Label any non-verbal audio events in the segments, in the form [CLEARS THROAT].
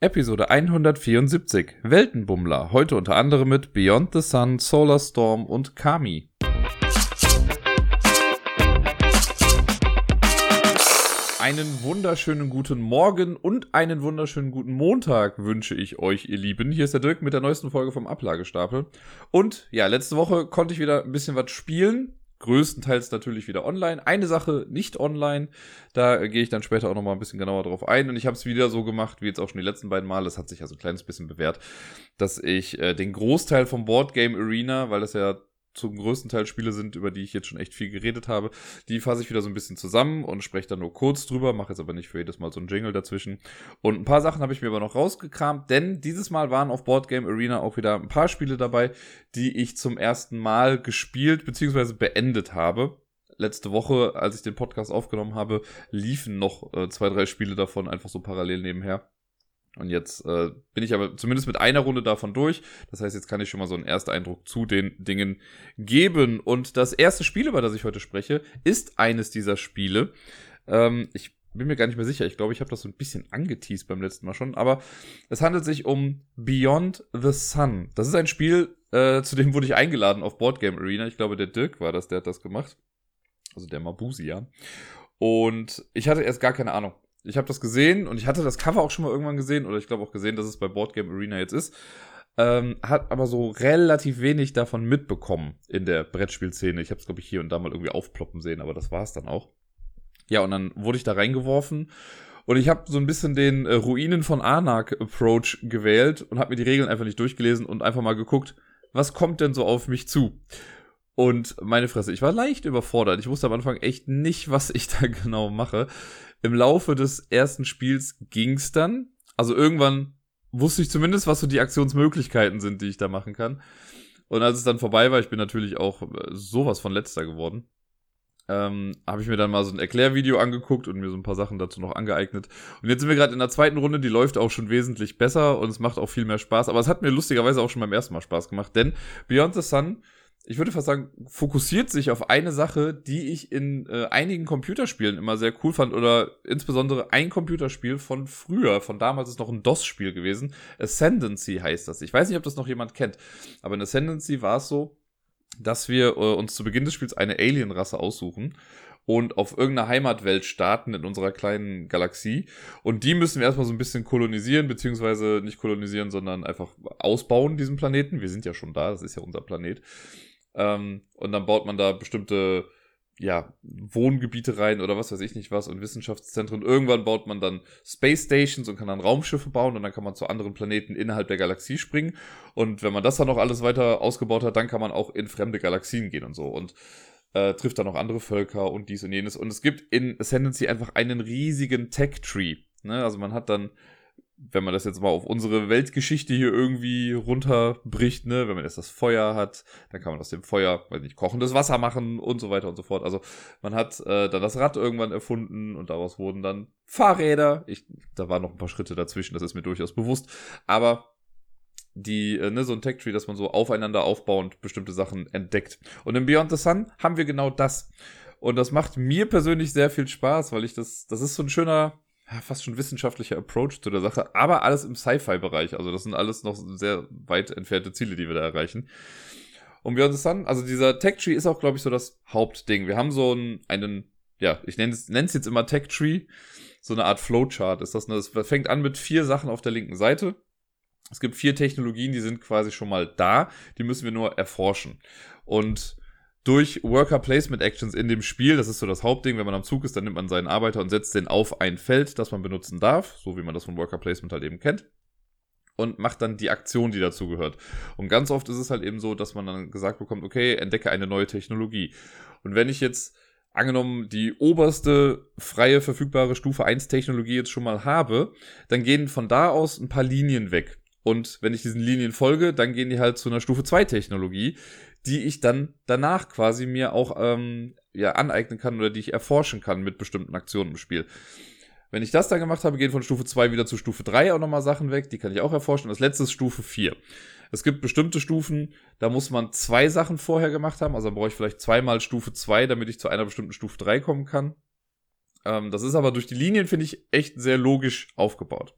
Episode 174 Weltenbummler. Heute unter anderem mit Beyond the Sun, Solar Storm und Kami. Einen wunderschönen guten Morgen und einen wunderschönen guten Montag wünsche ich euch, ihr Lieben. Hier ist der Dirk mit der neuesten Folge vom Ablagestapel. Und ja, letzte Woche konnte ich wieder ein bisschen was spielen größtenteils natürlich wieder online. Eine Sache nicht online, da gehe ich dann später auch nochmal ein bisschen genauer drauf ein. Und ich habe es wieder so gemacht, wie jetzt auch schon die letzten beiden Male. Das hat sich also ein kleines bisschen bewährt, dass ich äh, den Großteil vom Board Game Arena, weil das ja zum größten Teil Spiele sind, über die ich jetzt schon echt viel geredet habe. Die fasse ich wieder so ein bisschen zusammen und spreche dann nur kurz drüber, mache jetzt aber nicht für jedes Mal so ein Jingle dazwischen. Und ein paar Sachen habe ich mir aber noch rausgekramt, denn dieses Mal waren auf Board Game Arena auch wieder ein paar Spiele dabei, die ich zum ersten Mal gespielt bzw. beendet habe letzte Woche, als ich den Podcast aufgenommen habe, liefen noch äh, zwei, drei Spiele davon einfach so parallel nebenher. Und jetzt äh, bin ich aber zumindest mit einer Runde davon durch. Das heißt, jetzt kann ich schon mal so einen ersten Eindruck zu den Dingen geben. Und das erste Spiel, über das ich heute spreche, ist eines dieser Spiele. Ähm, ich bin mir gar nicht mehr sicher. Ich glaube, ich habe das so ein bisschen angeteased beim letzten Mal schon. Aber es handelt sich um Beyond the Sun. Das ist ein Spiel, äh, zu dem wurde ich eingeladen auf Boardgame Arena. Ich glaube, der Dirk war das, der hat das gemacht. Also der Mabusi, ja. Und ich hatte erst gar keine Ahnung. Ich habe das gesehen und ich hatte das Cover auch schon mal irgendwann gesehen oder ich glaube auch gesehen, dass es bei Boardgame Arena jetzt ist. Ähm, hat aber so relativ wenig davon mitbekommen in der Brettspielszene. Ich habe es, glaube ich, hier und da mal irgendwie aufploppen sehen, aber das war es dann auch. Ja, und dann wurde ich da reingeworfen und ich habe so ein bisschen den äh, Ruinen von Anak Approach gewählt und habe mir die Regeln einfach nicht durchgelesen und einfach mal geguckt, was kommt denn so auf mich zu? Und meine Fresse, ich war leicht überfordert. Ich wusste am Anfang echt nicht, was ich da [LAUGHS] genau mache. Im Laufe des ersten Spiels ging's dann. Also irgendwann wusste ich zumindest, was so die Aktionsmöglichkeiten sind, die ich da machen kann. Und als es dann vorbei war, ich bin natürlich auch äh, sowas von letzter geworden, ähm, habe ich mir dann mal so ein Erklärvideo angeguckt und mir so ein paar Sachen dazu noch angeeignet. Und jetzt sind wir gerade in der zweiten Runde, die läuft auch schon wesentlich besser und es macht auch viel mehr Spaß. Aber es hat mir lustigerweise auch schon beim ersten Mal Spaß gemacht, denn Beyond the Sun ich würde fast sagen, fokussiert sich auf eine Sache, die ich in äh, einigen Computerspielen immer sehr cool fand oder insbesondere ein Computerspiel von früher, von damals ist noch ein DOS-Spiel gewesen. Ascendancy heißt das. Ich weiß nicht, ob das noch jemand kennt, aber in Ascendancy war es so, dass wir äh, uns zu Beginn des Spiels eine Alien-Rasse aussuchen und auf irgendeiner Heimatwelt starten in unserer kleinen Galaxie. Und die müssen wir erstmal so ein bisschen kolonisieren, beziehungsweise nicht kolonisieren, sondern einfach ausbauen, diesen Planeten. Wir sind ja schon da, das ist ja unser Planet. Ähm, und dann baut man da bestimmte ja, Wohngebiete rein oder was weiß ich nicht was und Wissenschaftszentren. Irgendwann baut man dann Space Stations und kann dann Raumschiffe bauen und dann kann man zu anderen Planeten innerhalb der Galaxie springen. Und wenn man das dann noch alles weiter ausgebaut hat, dann kann man auch in fremde Galaxien gehen und so und äh, trifft dann noch andere Völker und dies und jenes. Und es gibt in Ascendancy einfach einen riesigen Tech-Tree. Ne? Also man hat dann wenn man das jetzt mal auf unsere Weltgeschichte hier irgendwie runterbricht, ne, wenn man jetzt das Feuer hat, dann kann man aus dem Feuer, weiß nicht, kochendes Wasser machen und so weiter und so fort. Also man hat äh, dann das Rad irgendwann erfunden und daraus wurden dann Fahrräder. Ich, da waren noch ein paar Schritte dazwischen, das ist mir durchaus bewusst. Aber die, äh, ne, so ein Tech-Tree, dass man so aufeinander aufbauend bestimmte Sachen entdeckt. Und in Beyond the Sun haben wir genau das. Und das macht mir persönlich sehr viel Spaß, weil ich das, das ist so ein schöner, ja, fast schon wissenschaftlicher Approach zu der Sache, aber alles im Sci-Fi-Bereich. Also das sind alles noch sehr weit entfernte Ziele, die wir da erreichen. Und Beyond the Sun, also dieser Tech-Tree ist auch, glaube ich, so das Hauptding. Wir haben so einen, einen ja, ich nenne es jetzt immer Tech-Tree, so eine Art Flowchart ist das. Ne? Das fängt an mit vier Sachen auf der linken Seite. Es gibt vier Technologien, die sind quasi schon mal da, die müssen wir nur erforschen. Und durch Worker Placement Actions in dem Spiel. Das ist so das Hauptding. Wenn man am Zug ist, dann nimmt man seinen Arbeiter und setzt den auf ein Feld, das man benutzen darf, so wie man das von Worker Placement halt eben kennt. Und macht dann die Aktion, die dazu gehört. Und ganz oft ist es halt eben so, dass man dann gesagt bekommt, okay, entdecke eine neue Technologie. Und wenn ich jetzt angenommen die oberste freie verfügbare Stufe 1 Technologie jetzt schon mal habe, dann gehen von da aus ein paar Linien weg. Und wenn ich diesen Linien folge, dann gehen die halt zu einer Stufe 2 Technologie, die ich dann danach quasi mir auch ähm, ja, aneignen kann oder die ich erforschen kann mit bestimmten Aktionen im Spiel. Wenn ich das dann gemacht habe, gehen von Stufe 2 wieder zu Stufe 3 auch nochmal Sachen weg, die kann ich auch erforschen. Das letzte ist Stufe 4. Es gibt bestimmte Stufen, da muss man zwei Sachen vorher gemacht haben. Also brauche ich vielleicht zweimal Stufe 2, damit ich zu einer bestimmten Stufe 3 kommen kann. Ähm, das ist aber durch die Linien, finde ich, echt sehr logisch aufgebaut.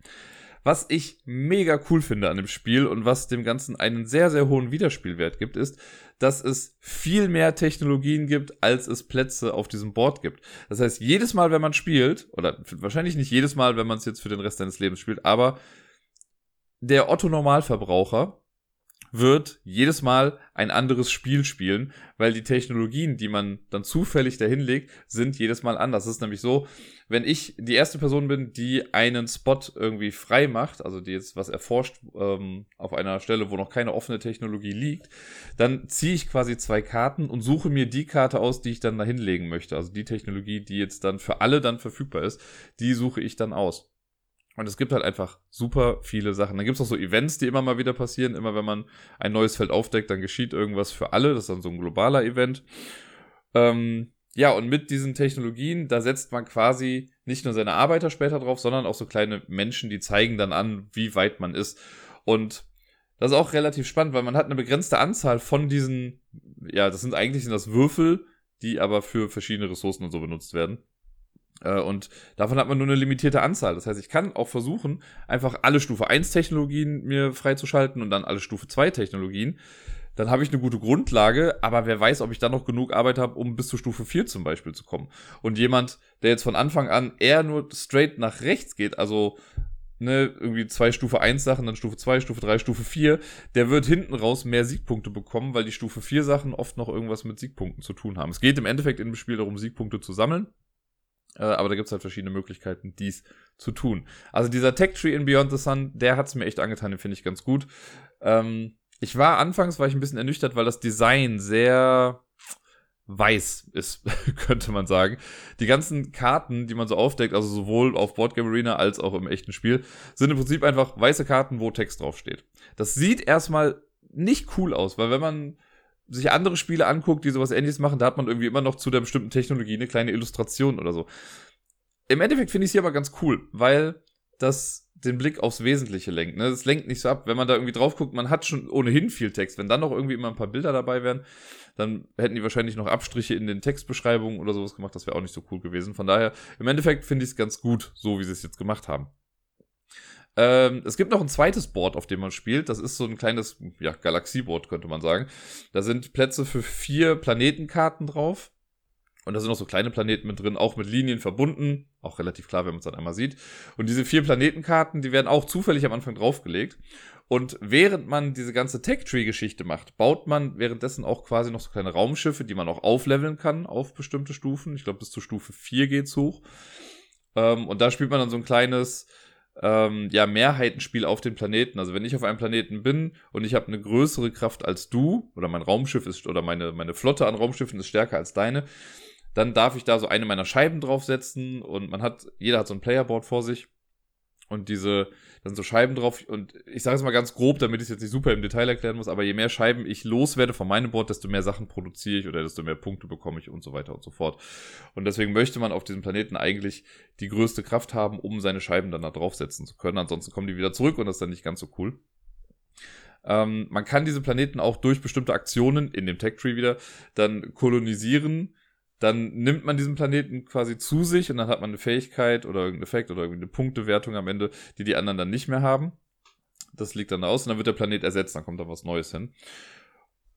Was ich mega cool finde an dem Spiel und was dem Ganzen einen sehr, sehr hohen Wiederspielwert gibt, ist, dass es viel mehr Technologien gibt, als es Plätze auf diesem Board gibt. Das heißt, jedes Mal, wenn man spielt, oder wahrscheinlich nicht jedes Mal, wenn man es jetzt für den Rest seines Lebens spielt, aber der Otto Normalverbraucher wird jedes Mal ein anderes Spiel spielen, weil die Technologien, die man dann zufällig dahin legt, sind jedes Mal anders. Es ist nämlich so, wenn ich die erste Person bin, die einen Spot irgendwie frei macht, also die jetzt was erforscht ähm, auf einer Stelle, wo noch keine offene Technologie liegt, dann ziehe ich quasi zwei Karten und suche mir die Karte aus, die ich dann dahin legen möchte. Also die Technologie, die jetzt dann für alle dann verfügbar ist, die suche ich dann aus. Und es gibt halt einfach super viele Sachen. Dann gibt es auch so Events, die immer mal wieder passieren. Immer wenn man ein neues Feld aufdeckt, dann geschieht irgendwas für alle. Das ist dann so ein globaler Event. Ähm, ja, und mit diesen Technologien, da setzt man quasi nicht nur seine Arbeiter später drauf, sondern auch so kleine Menschen, die zeigen dann an, wie weit man ist. Und das ist auch relativ spannend, weil man hat eine begrenzte Anzahl von diesen, ja, das sind eigentlich das Würfel, die aber für verschiedene Ressourcen und so benutzt werden. Äh, und davon hat man nur eine limitierte Anzahl. Das heißt, ich kann auch versuchen, einfach alle Stufe 1 Technologien mir freizuschalten und dann alle Stufe 2 Technologien. Dann habe ich eine gute Grundlage, aber wer weiß, ob ich dann noch genug Arbeit habe, um bis zur Stufe 4 zum Beispiel zu kommen. Und jemand, der jetzt von Anfang an eher nur straight nach rechts geht, also ne, irgendwie zwei Stufe 1 Sachen, dann Stufe 2, Stufe 3, Stufe 4, der wird hinten raus mehr Siegpunkte bekommen, weil die Stufe 4 Sachen oft noch irgendwas mit Siegpunkten zu tun haben. Es geht im Endeffekt in dem Spiel darum, Siegpunkte zu sammeln. Äh, aber da gibt es halt verschiedene Möglichkeiten, dies zu tun. Also dieser Tech Tree in Beyond the Sun, der hat es mir echt angetan, den finde ich ganz gut. Ähm, ich war anfangs, war ich ein bisschen ernüchtert, weil das Design sehr weiß ist, [LAUGHS] könnte man sagen. Die ganzen Karten, die man so aufdeckt, also sowohl auf Boardgame Arena als auch im echten Spiel, sind im Prinzip einfach weiße Karten, wo Text draufsteht. Das sieht erstmal nicht cool aus, weil wenn man sich andere Spiele anguckt, die sowas ähnliches machen, da hat man irgendwie immer noch zu der bestimmten Technologie eine kleine Illustration oder so. Im Endeffekt finde ich hier aber ganz cool, weil das den Blick aufs Wesentliche lenkt. Ne? Das lenkt nicht so ab, wenn man da irgendwie drauf guckt, man hat schon ohnehin viel Text. Wenn dann noch irgendwie immer ein paar Bilder dabei wären, dann hätten die wahrscheinlich noch Abstriche in den Textbeschreibungen oder sowas gemacht. Das wäre auch nicht so cool gewesen. Von daher, im Endeffekt finde ich es ganz gut, so wie sie es jetzt gemacht haben. Ähm, es gibt noch ein zweites Board, auf dem man spielt. Das ist so ein kleines ja, Galaxieboard, könnte man sagen. Da sind Plätze für vier Planetenkarten drauf. Und da sind noch so kleine Planeten mit drin, auch mit Linien verbunden. Auch relativ klar, wenn man es dann einmal sieht. Und diese vier Planetenkarten, die werden auch zufällig am Anfang draufgelegt. Und während man diese ganze Tech-Tree-Geschichte macht, baut man währenddessen auch quasi noch so kleine Raumschiffe, die man auch aufleveln kann auf bestimmte Stufen. Ich glaube, bis zur Stufe 4 geht's hoch. Ähm, und da spielt man dann so ein kleines, ähm, ja, Mehrheitenspiel auf den Planeten. Also wenn ich auf einem Planeten bin und ich habe eine größere Kraft als du, oder mein Raumschiff ist, oder meine, meine Flotte an Raumschiffen ist stärker als deine, dann darf ich da so eine meiner Scheiben draufsetzen und man hat, jeder hat so ein Playerboard vor sich und diese, dann so Scheiben drauf und ich sage es mal ganz grob, damit ich es jetzt nicht super im Detail erklären muss, aber je mehr Scheiben ich loswerde von meinem Board, desto mehr Sachen produziere ich oder desto mehr Punkte bekomme ich und so weiter und so fort. Und deswegen möchte man auf diesem Planeten eigentlich die größte Kraft haben, um seine Scheiben dann da draufsetzen zu können. Ansonsten kommen die wieder zurück und das ist dann nicht ganz so cool. Ähm, man kann diese Planeten auch durch bestimmte Aktionen in dem Tech Tree wieder dann kolonisieren dann nimmt man diesen Planeten quasi zu sich und dann hat man eine Fähigkeit oder irgendeinen Effekt oder irgendeine Punktewertung am Ende, die die anderen dann nicht mehr haben. Das liegt dann aus und dann wird der Planet ersetzt, dann kommt da was Neues hin.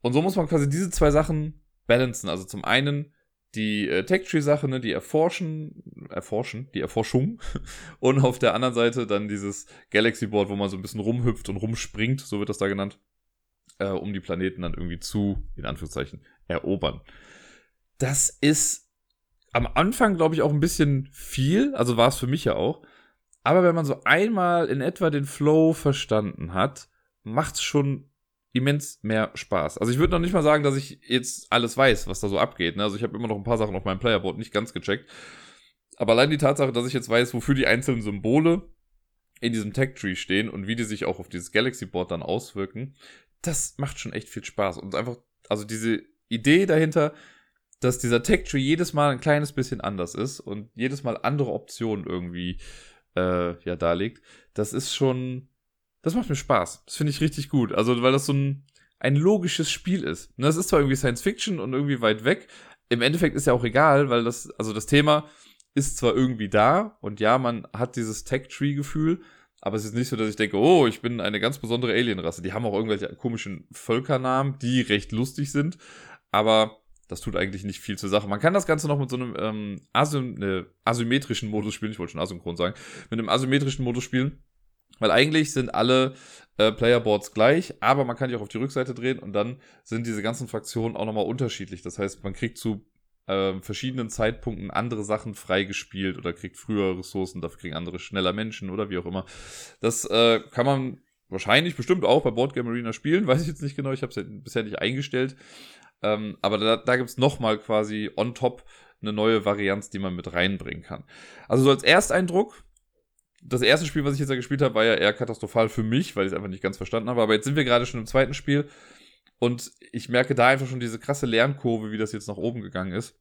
Und so muss man quasi diese zwei Sachen balancen. Also zum einen die äh, Tech-Tree-Sache, ne, die erforschen, erforschen, die Erforschung. [LAUGHS] Und auf der anderen Seite dann dieses Galaxy-Board, wo man so ein bisschen rumhüpft und rumspringt, so wird das da genannt, äh, um die Planeten dann irgendwie zu, in Anführungszeichen, erobern das ist am Anfang, glaube ich, auch ein bisschen viel. Also war es für mich ja auch. Aber wenn man so einmal in etwa den Flow verstanden hat, macht es schon immens mehr Spaß. Also ich würde noch nicht mal sagen, dass ich jetzt alles weiß, was da so abgeht. Ne? Also ich habe immer noch ein paar Sachen auf meinem Playerboard nicht ganz gecheckt. Aber allein die Tatsache, dass ich jetzt weiß, wofür die einzelnen Symbole in diesem Tech Tree stehen und wie die sich auch auf dieses Galaxy Board dann auswirken, das macht schon echt viel Spaß. Und einfach, also diese Idee dahinter, dass dieser Tech-Tree jedes Mal ein kleines bisschen anders ist und jedes Mal andere Optionen irgendwie äh, ja darlegt, das ist schon, das macht mir Spaß. Das finde ich richtig gut. Also, weil das so ein, ein logisches Spiel ist. Und das ist zwar irgendwie Science Fiction und irgendwie weit weg. Im Endeffekt ist ja auch egal, weil das, also das Thema ist zwar irgendwie da und ja, man hat dieses Tech-Tree-Gefühl, Aber es ist nicht so, dass ich denke, oh, ich bin eine ganz besondere Alienrasse. Die haben auch irgendwelche komischen Völkernamen, die recht lustig sind. Aber das tut eigentlich nicht viel zur Sache. Man kann das Ganze noch mit so einem ähm, asym ne, asymmetrischen Modus spielen. Ich wollte schon asynchron sagen. Mit einem asymmetrischen Modus spielen. Weil eigentlich sind alle äh, Playerboards gleich, aber man kann die auch auf die Rückseite drehen und dann sind diese ganzen Fraktionen auch nochmal unterschiedlich. Das heißt, man kriegt zu äh, verschiedenen Zeitpunkten andere Sachen freigespielt oder kriegt früher Ressourcen, dafür kriegen andere schneller Menschen oder wie auch immer. Das äh, kann man wahrscheinlich bestimmt auch bei Boardgame Arena spielen, [LAUGHS] weiß ich jetzt nicht genau, ich habe es ja bisher nicht eingestellt. Ähm, aber da, da gibt es nochmal quasi on top eine neue Varianz, die man mit reinbringen kann. Also so als Ersteindruck, das erste Spiel, was ich jetzt ja gespielt habe, war ja eher katastrophal für mich, weil ich es einfach nicht ganz verstanden habe. Aber jetzt sind wir gerade schon im zweiten Spiel und ich merke da einfach schon diese krasse Lernkurve, wie das jetzt nach oben gegangen ist.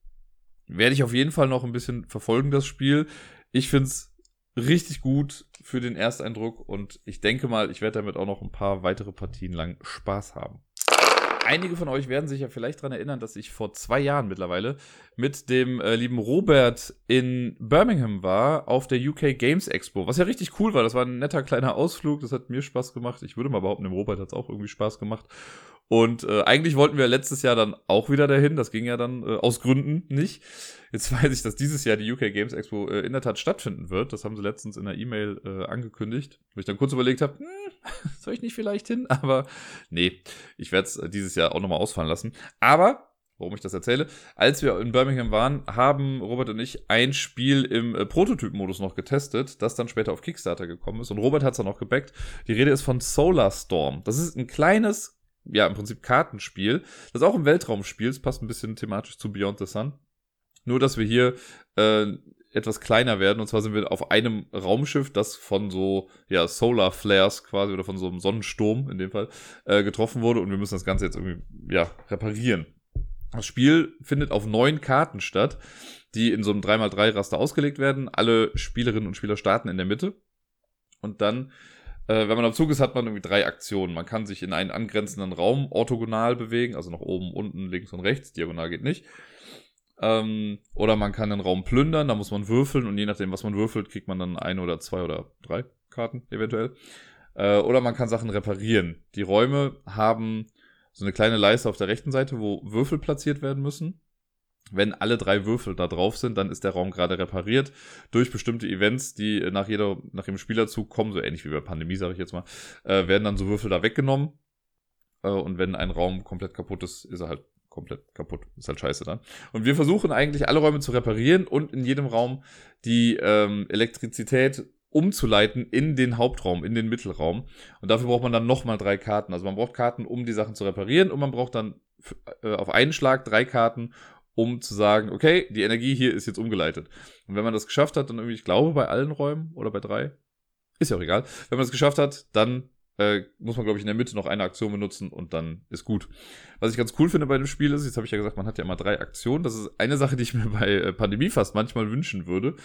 Werde ich auf jeden Fall noch ein bisschen verfolgen, das Spiel. Ich finde es richtig gut für den Ersteindruck und ich denke mal, ich werde damit auch noch ein paar weitere Partien lang Spaß haben. Einige von euch werden sich ja vielleicht daran erinnern, dass ich vor zwei Jahren mittlerweile mit dem äh, lieben Robert in Birmingham war auf der UK Games Expo, was ja richtig cool war. Das war ein netter kleiner Ausflug, das hat mir Spaß gemacht. Ich würde mal behaupten, dem Robert hat es auch irgendwie Spaß gemacht. Und äh, eigentlich wollten wir letztes Jahr dann auch wieder dahin. Das ging ja dann äh, aus Gründen nicht. Jetzt [LAUGHS] weiß ich, dass dieses Jahr die UK Games Expo äh, in der Tat stattfinden wird. Das haben sie letztens in der E-Mail äh, angekündigt. Wo ich dann kurz überlegt habe, hm, [LAUGHS] soll ich nicht vielleicht hin? Aber nee, ich werde es dieses Jahr auch nochmal ausfallen lassen. Aber warum ich das erzähle. Als wir in Birmingham waren, haben Robert und ich ein Spiel im äh, Prototyp-Modus noch getestet, das dann später auf Kickstarter gekommen ist. Und Robert hat es dann auch gebackt. Die Rede ist von Solar Storm. Das ist ein kleines ja, im Prinzip Kartenspiel, das auch im Weltraum spielt, passt ein bisschen thematisch zu Beyond the Sun. Nur, dass wir hier äh, etwas kleiner werden. Und zwar sind wir auf einem Raumschiff, das von so ja, Solar Flares quasi oder von so einem Sonnensturm in dem Fall äh, getroffen wurde. Und wir müssen das Ganze jetzt irgendwie ja, reparieren. Das Spiel findet auf neun Karten statt, die in so einem 3x3-Raster ausgelegt werden. Alle Spielerinnen und Spieler starten in der Mitte. Und dann äh, wenn man am Zug ist, hat man irgendwie drei Aktionen. Man kann sich in einen angrenzenden Raum orthogonal bewegen, also nach oben, unten, links und rechts. Diagonal geht nicht. Ähm, oder man kann den Raum plündern, da muss man würfeln und je nachdem, was man würfelt, kriegt man dann eine oder zwei oder drei Karten eventuell. Äh, oder man kann Sachen reparieren. Die Räume haben so eine kleine Leiste auf der rechten Seite, wo Würfel platziert werden müssen. Wenn alle drei Würfel da drauf sind, dann ist der Raum gerade repariert durch bestimmte Events, die nach jeder, nach dem Spielerzug kommen, so ähnlich wie bei Pandemie, sage ich jetzt mal, äh, werden dann so Würfel da weggenommen. Äh, und wenn ein Raum komplett kaputt ist, ist er halt komplett kaputt. Ist halt scheiße dann. Und wir versuchen eigentlich alle Räume zu reparieren und in jedem Raum die ähm, Elektrizität umzuleiten in den Hauptraum, in den Mittelraum. Und dafür braucht man dann nochmal drei Karten. Also man braucht Karten, um die Sachen zu reparieren und man braucht dann äh, auf einen Schlag drei Karten, um zu sagen, okay, die Energie hier ist jetzt umgeleitet. Und wenn man das geschafft hat, dann irgendwie, ich glaube, bei allen Räumen oder bei drei, ist ja auch egal. Wenn man das geschafft hat, dann äh, muss man, glaube ich, in der Mitte noch eine Aktion benutzen und dann ist gut. Was ich ganz cool finde bei dem Spiel ist, jetzt habe ich ja gesagt, man hat ja immer drei Aktionen. Das ist eine Sache, die ich mir [LAUGHS] bei äh, Pandemie fast manchmal wünschen würde,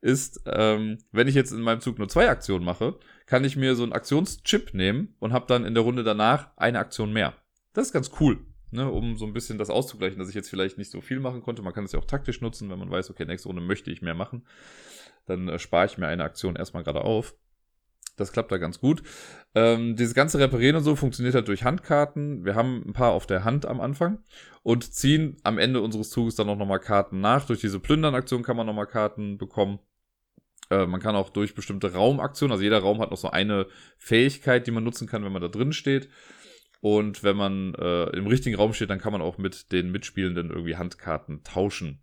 ist, ähm, wenn ich jetzt in meinem Zug nur zwei Aktionen mache, kann ich mir so einen Aktionschip nehmen und habe dann in der Runde danach eine Aktion mehr. Das ist ganz cool ne, um so ein bisschen das auszugleichen, dass ich jetzt vielleicht nicht so viel machen konnte. Man kann es ja auch taktisch nutzen, wenn man weiß, okay, nächste Runde möchte ich mehr machen. Dann äh, spare ich mir eine Aktion erstmal gerade auf. Das klappt da ganz gut. Ähm, dieses ganze Reparieren und so funktioniert halt durch Handkarten. Wir haben ein paar auf der Hand am Anfang und ziehen am Ende unseres Zuges dann auch nochmal Karten nach. Durch diese Plündern-Aktion kann man nochmal Karten bekommen. Äh, man kann auch durch bestimmte Raumaktionen, also jeder Raum hat noch so eine Fähigkeit, die man nutzen kann, wenn man da drin steht. Und wenn man äh, im richtigen Raum steht, dann kann man auch mit den Mitspielenden irgendwie Handkarten tauschen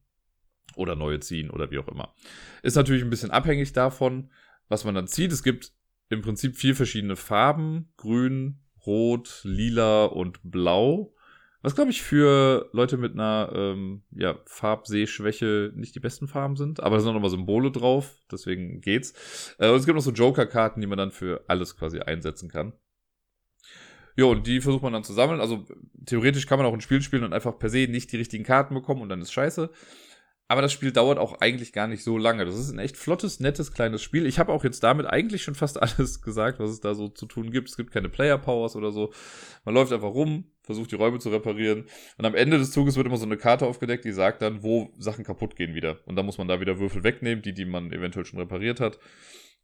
oder neue ziehen oder wie auch immer. Ist natürlich ein bisschen abhängig davon, was man dann zieht. Es gibt im Prinzip vier verschiedene Farben. Grün, Rot, Lila und Blau. Was, glaube ich, für Leute mit einer ähm, ja, Farbsehschwäche nicht die besten Farben sind. Aber da sind auch nochmal Symbole drauf, deswegen geht's. Äh, und es gibt noch so Joker-Karten, die man dann für alles quasi einsetzen kann. Ja, und die versucht man dann zu sammeln. Also theoretisch kann man auch ein Spiel spielen und einfach per se nicht die richtigen Karten bekommen und dann ist scheiße. Aber das Spiel dauert auch eigentlich gar nicht so lange. Das ist ein echt flottes, nettes, kleines Spiel. Ich habe auch jetzt damit eigentlich schon fast [LAUGHS] alles gesagt, was es da so zu tun gibt. Es gibt keine Player Powers oder so. Man läuft einfach rum, versucht die Räume zu reparieren. Und am Ende des Zuges wird immer so eine Karte aufgedeckt, die sagt dann, wo Sachen kaputt gehen wieder. Und dann muss man da wieder Würfel wegnehmen, die, die man eventuell schon repariert hat.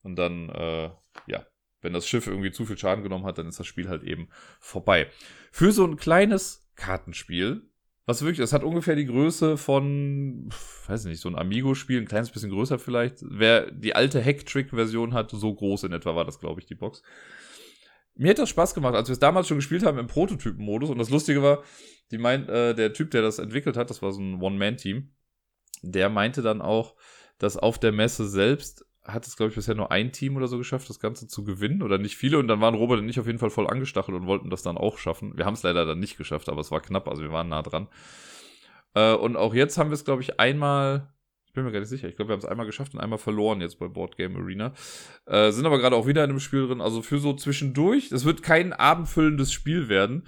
Und dann, äh, ja, wenn das Schiff irgendwie zu viel Schaden genommen hat, dann ist das Spiel halt eben vorbei. Für so ein kleines Kartenspiel, was wirklich, es hat ungefähr die Größe von, weiß nicht, so ein Amigo-Spiel, ein kleines bisschen größer vielleicht. Wer die alte Hack-Trick-Version hat, so groß in etwa war das, glaube ich, die Box. Mir hat das Spaß gemacht, als wir es damals schon gespielt haben im Prototypen-Modus. Und das Lustige war, die meint, äh, der Typ, der das entwickelt hat, das war so ein One-Man-Team, der meinte dann auch, dass auf der Messe selbst hat es, glaube ich, bisher nur ein Team oder so geschafft, das Ganze zu gewinnen oder nicht viele. Und dann waren Robert und ich auf jeden Fall voll angestachelt und wollten das dann auch schaffen. Wir haben es leider dann nicht geschafft, aber es war knapp, also wir waren nah dran. Äh, und auch jetzt haben wir es, glaube ich, einmal, ich bin mir gar nicht sicher, ich glaube, wir haben es einmal geschafft und einmal verloren jetzt bei Board Game Arena. Äh, sind aber gerade auch wieder in einem Spiel drin, also für so zwischendurch. Es wird kein abendfüllendes Spiel werden,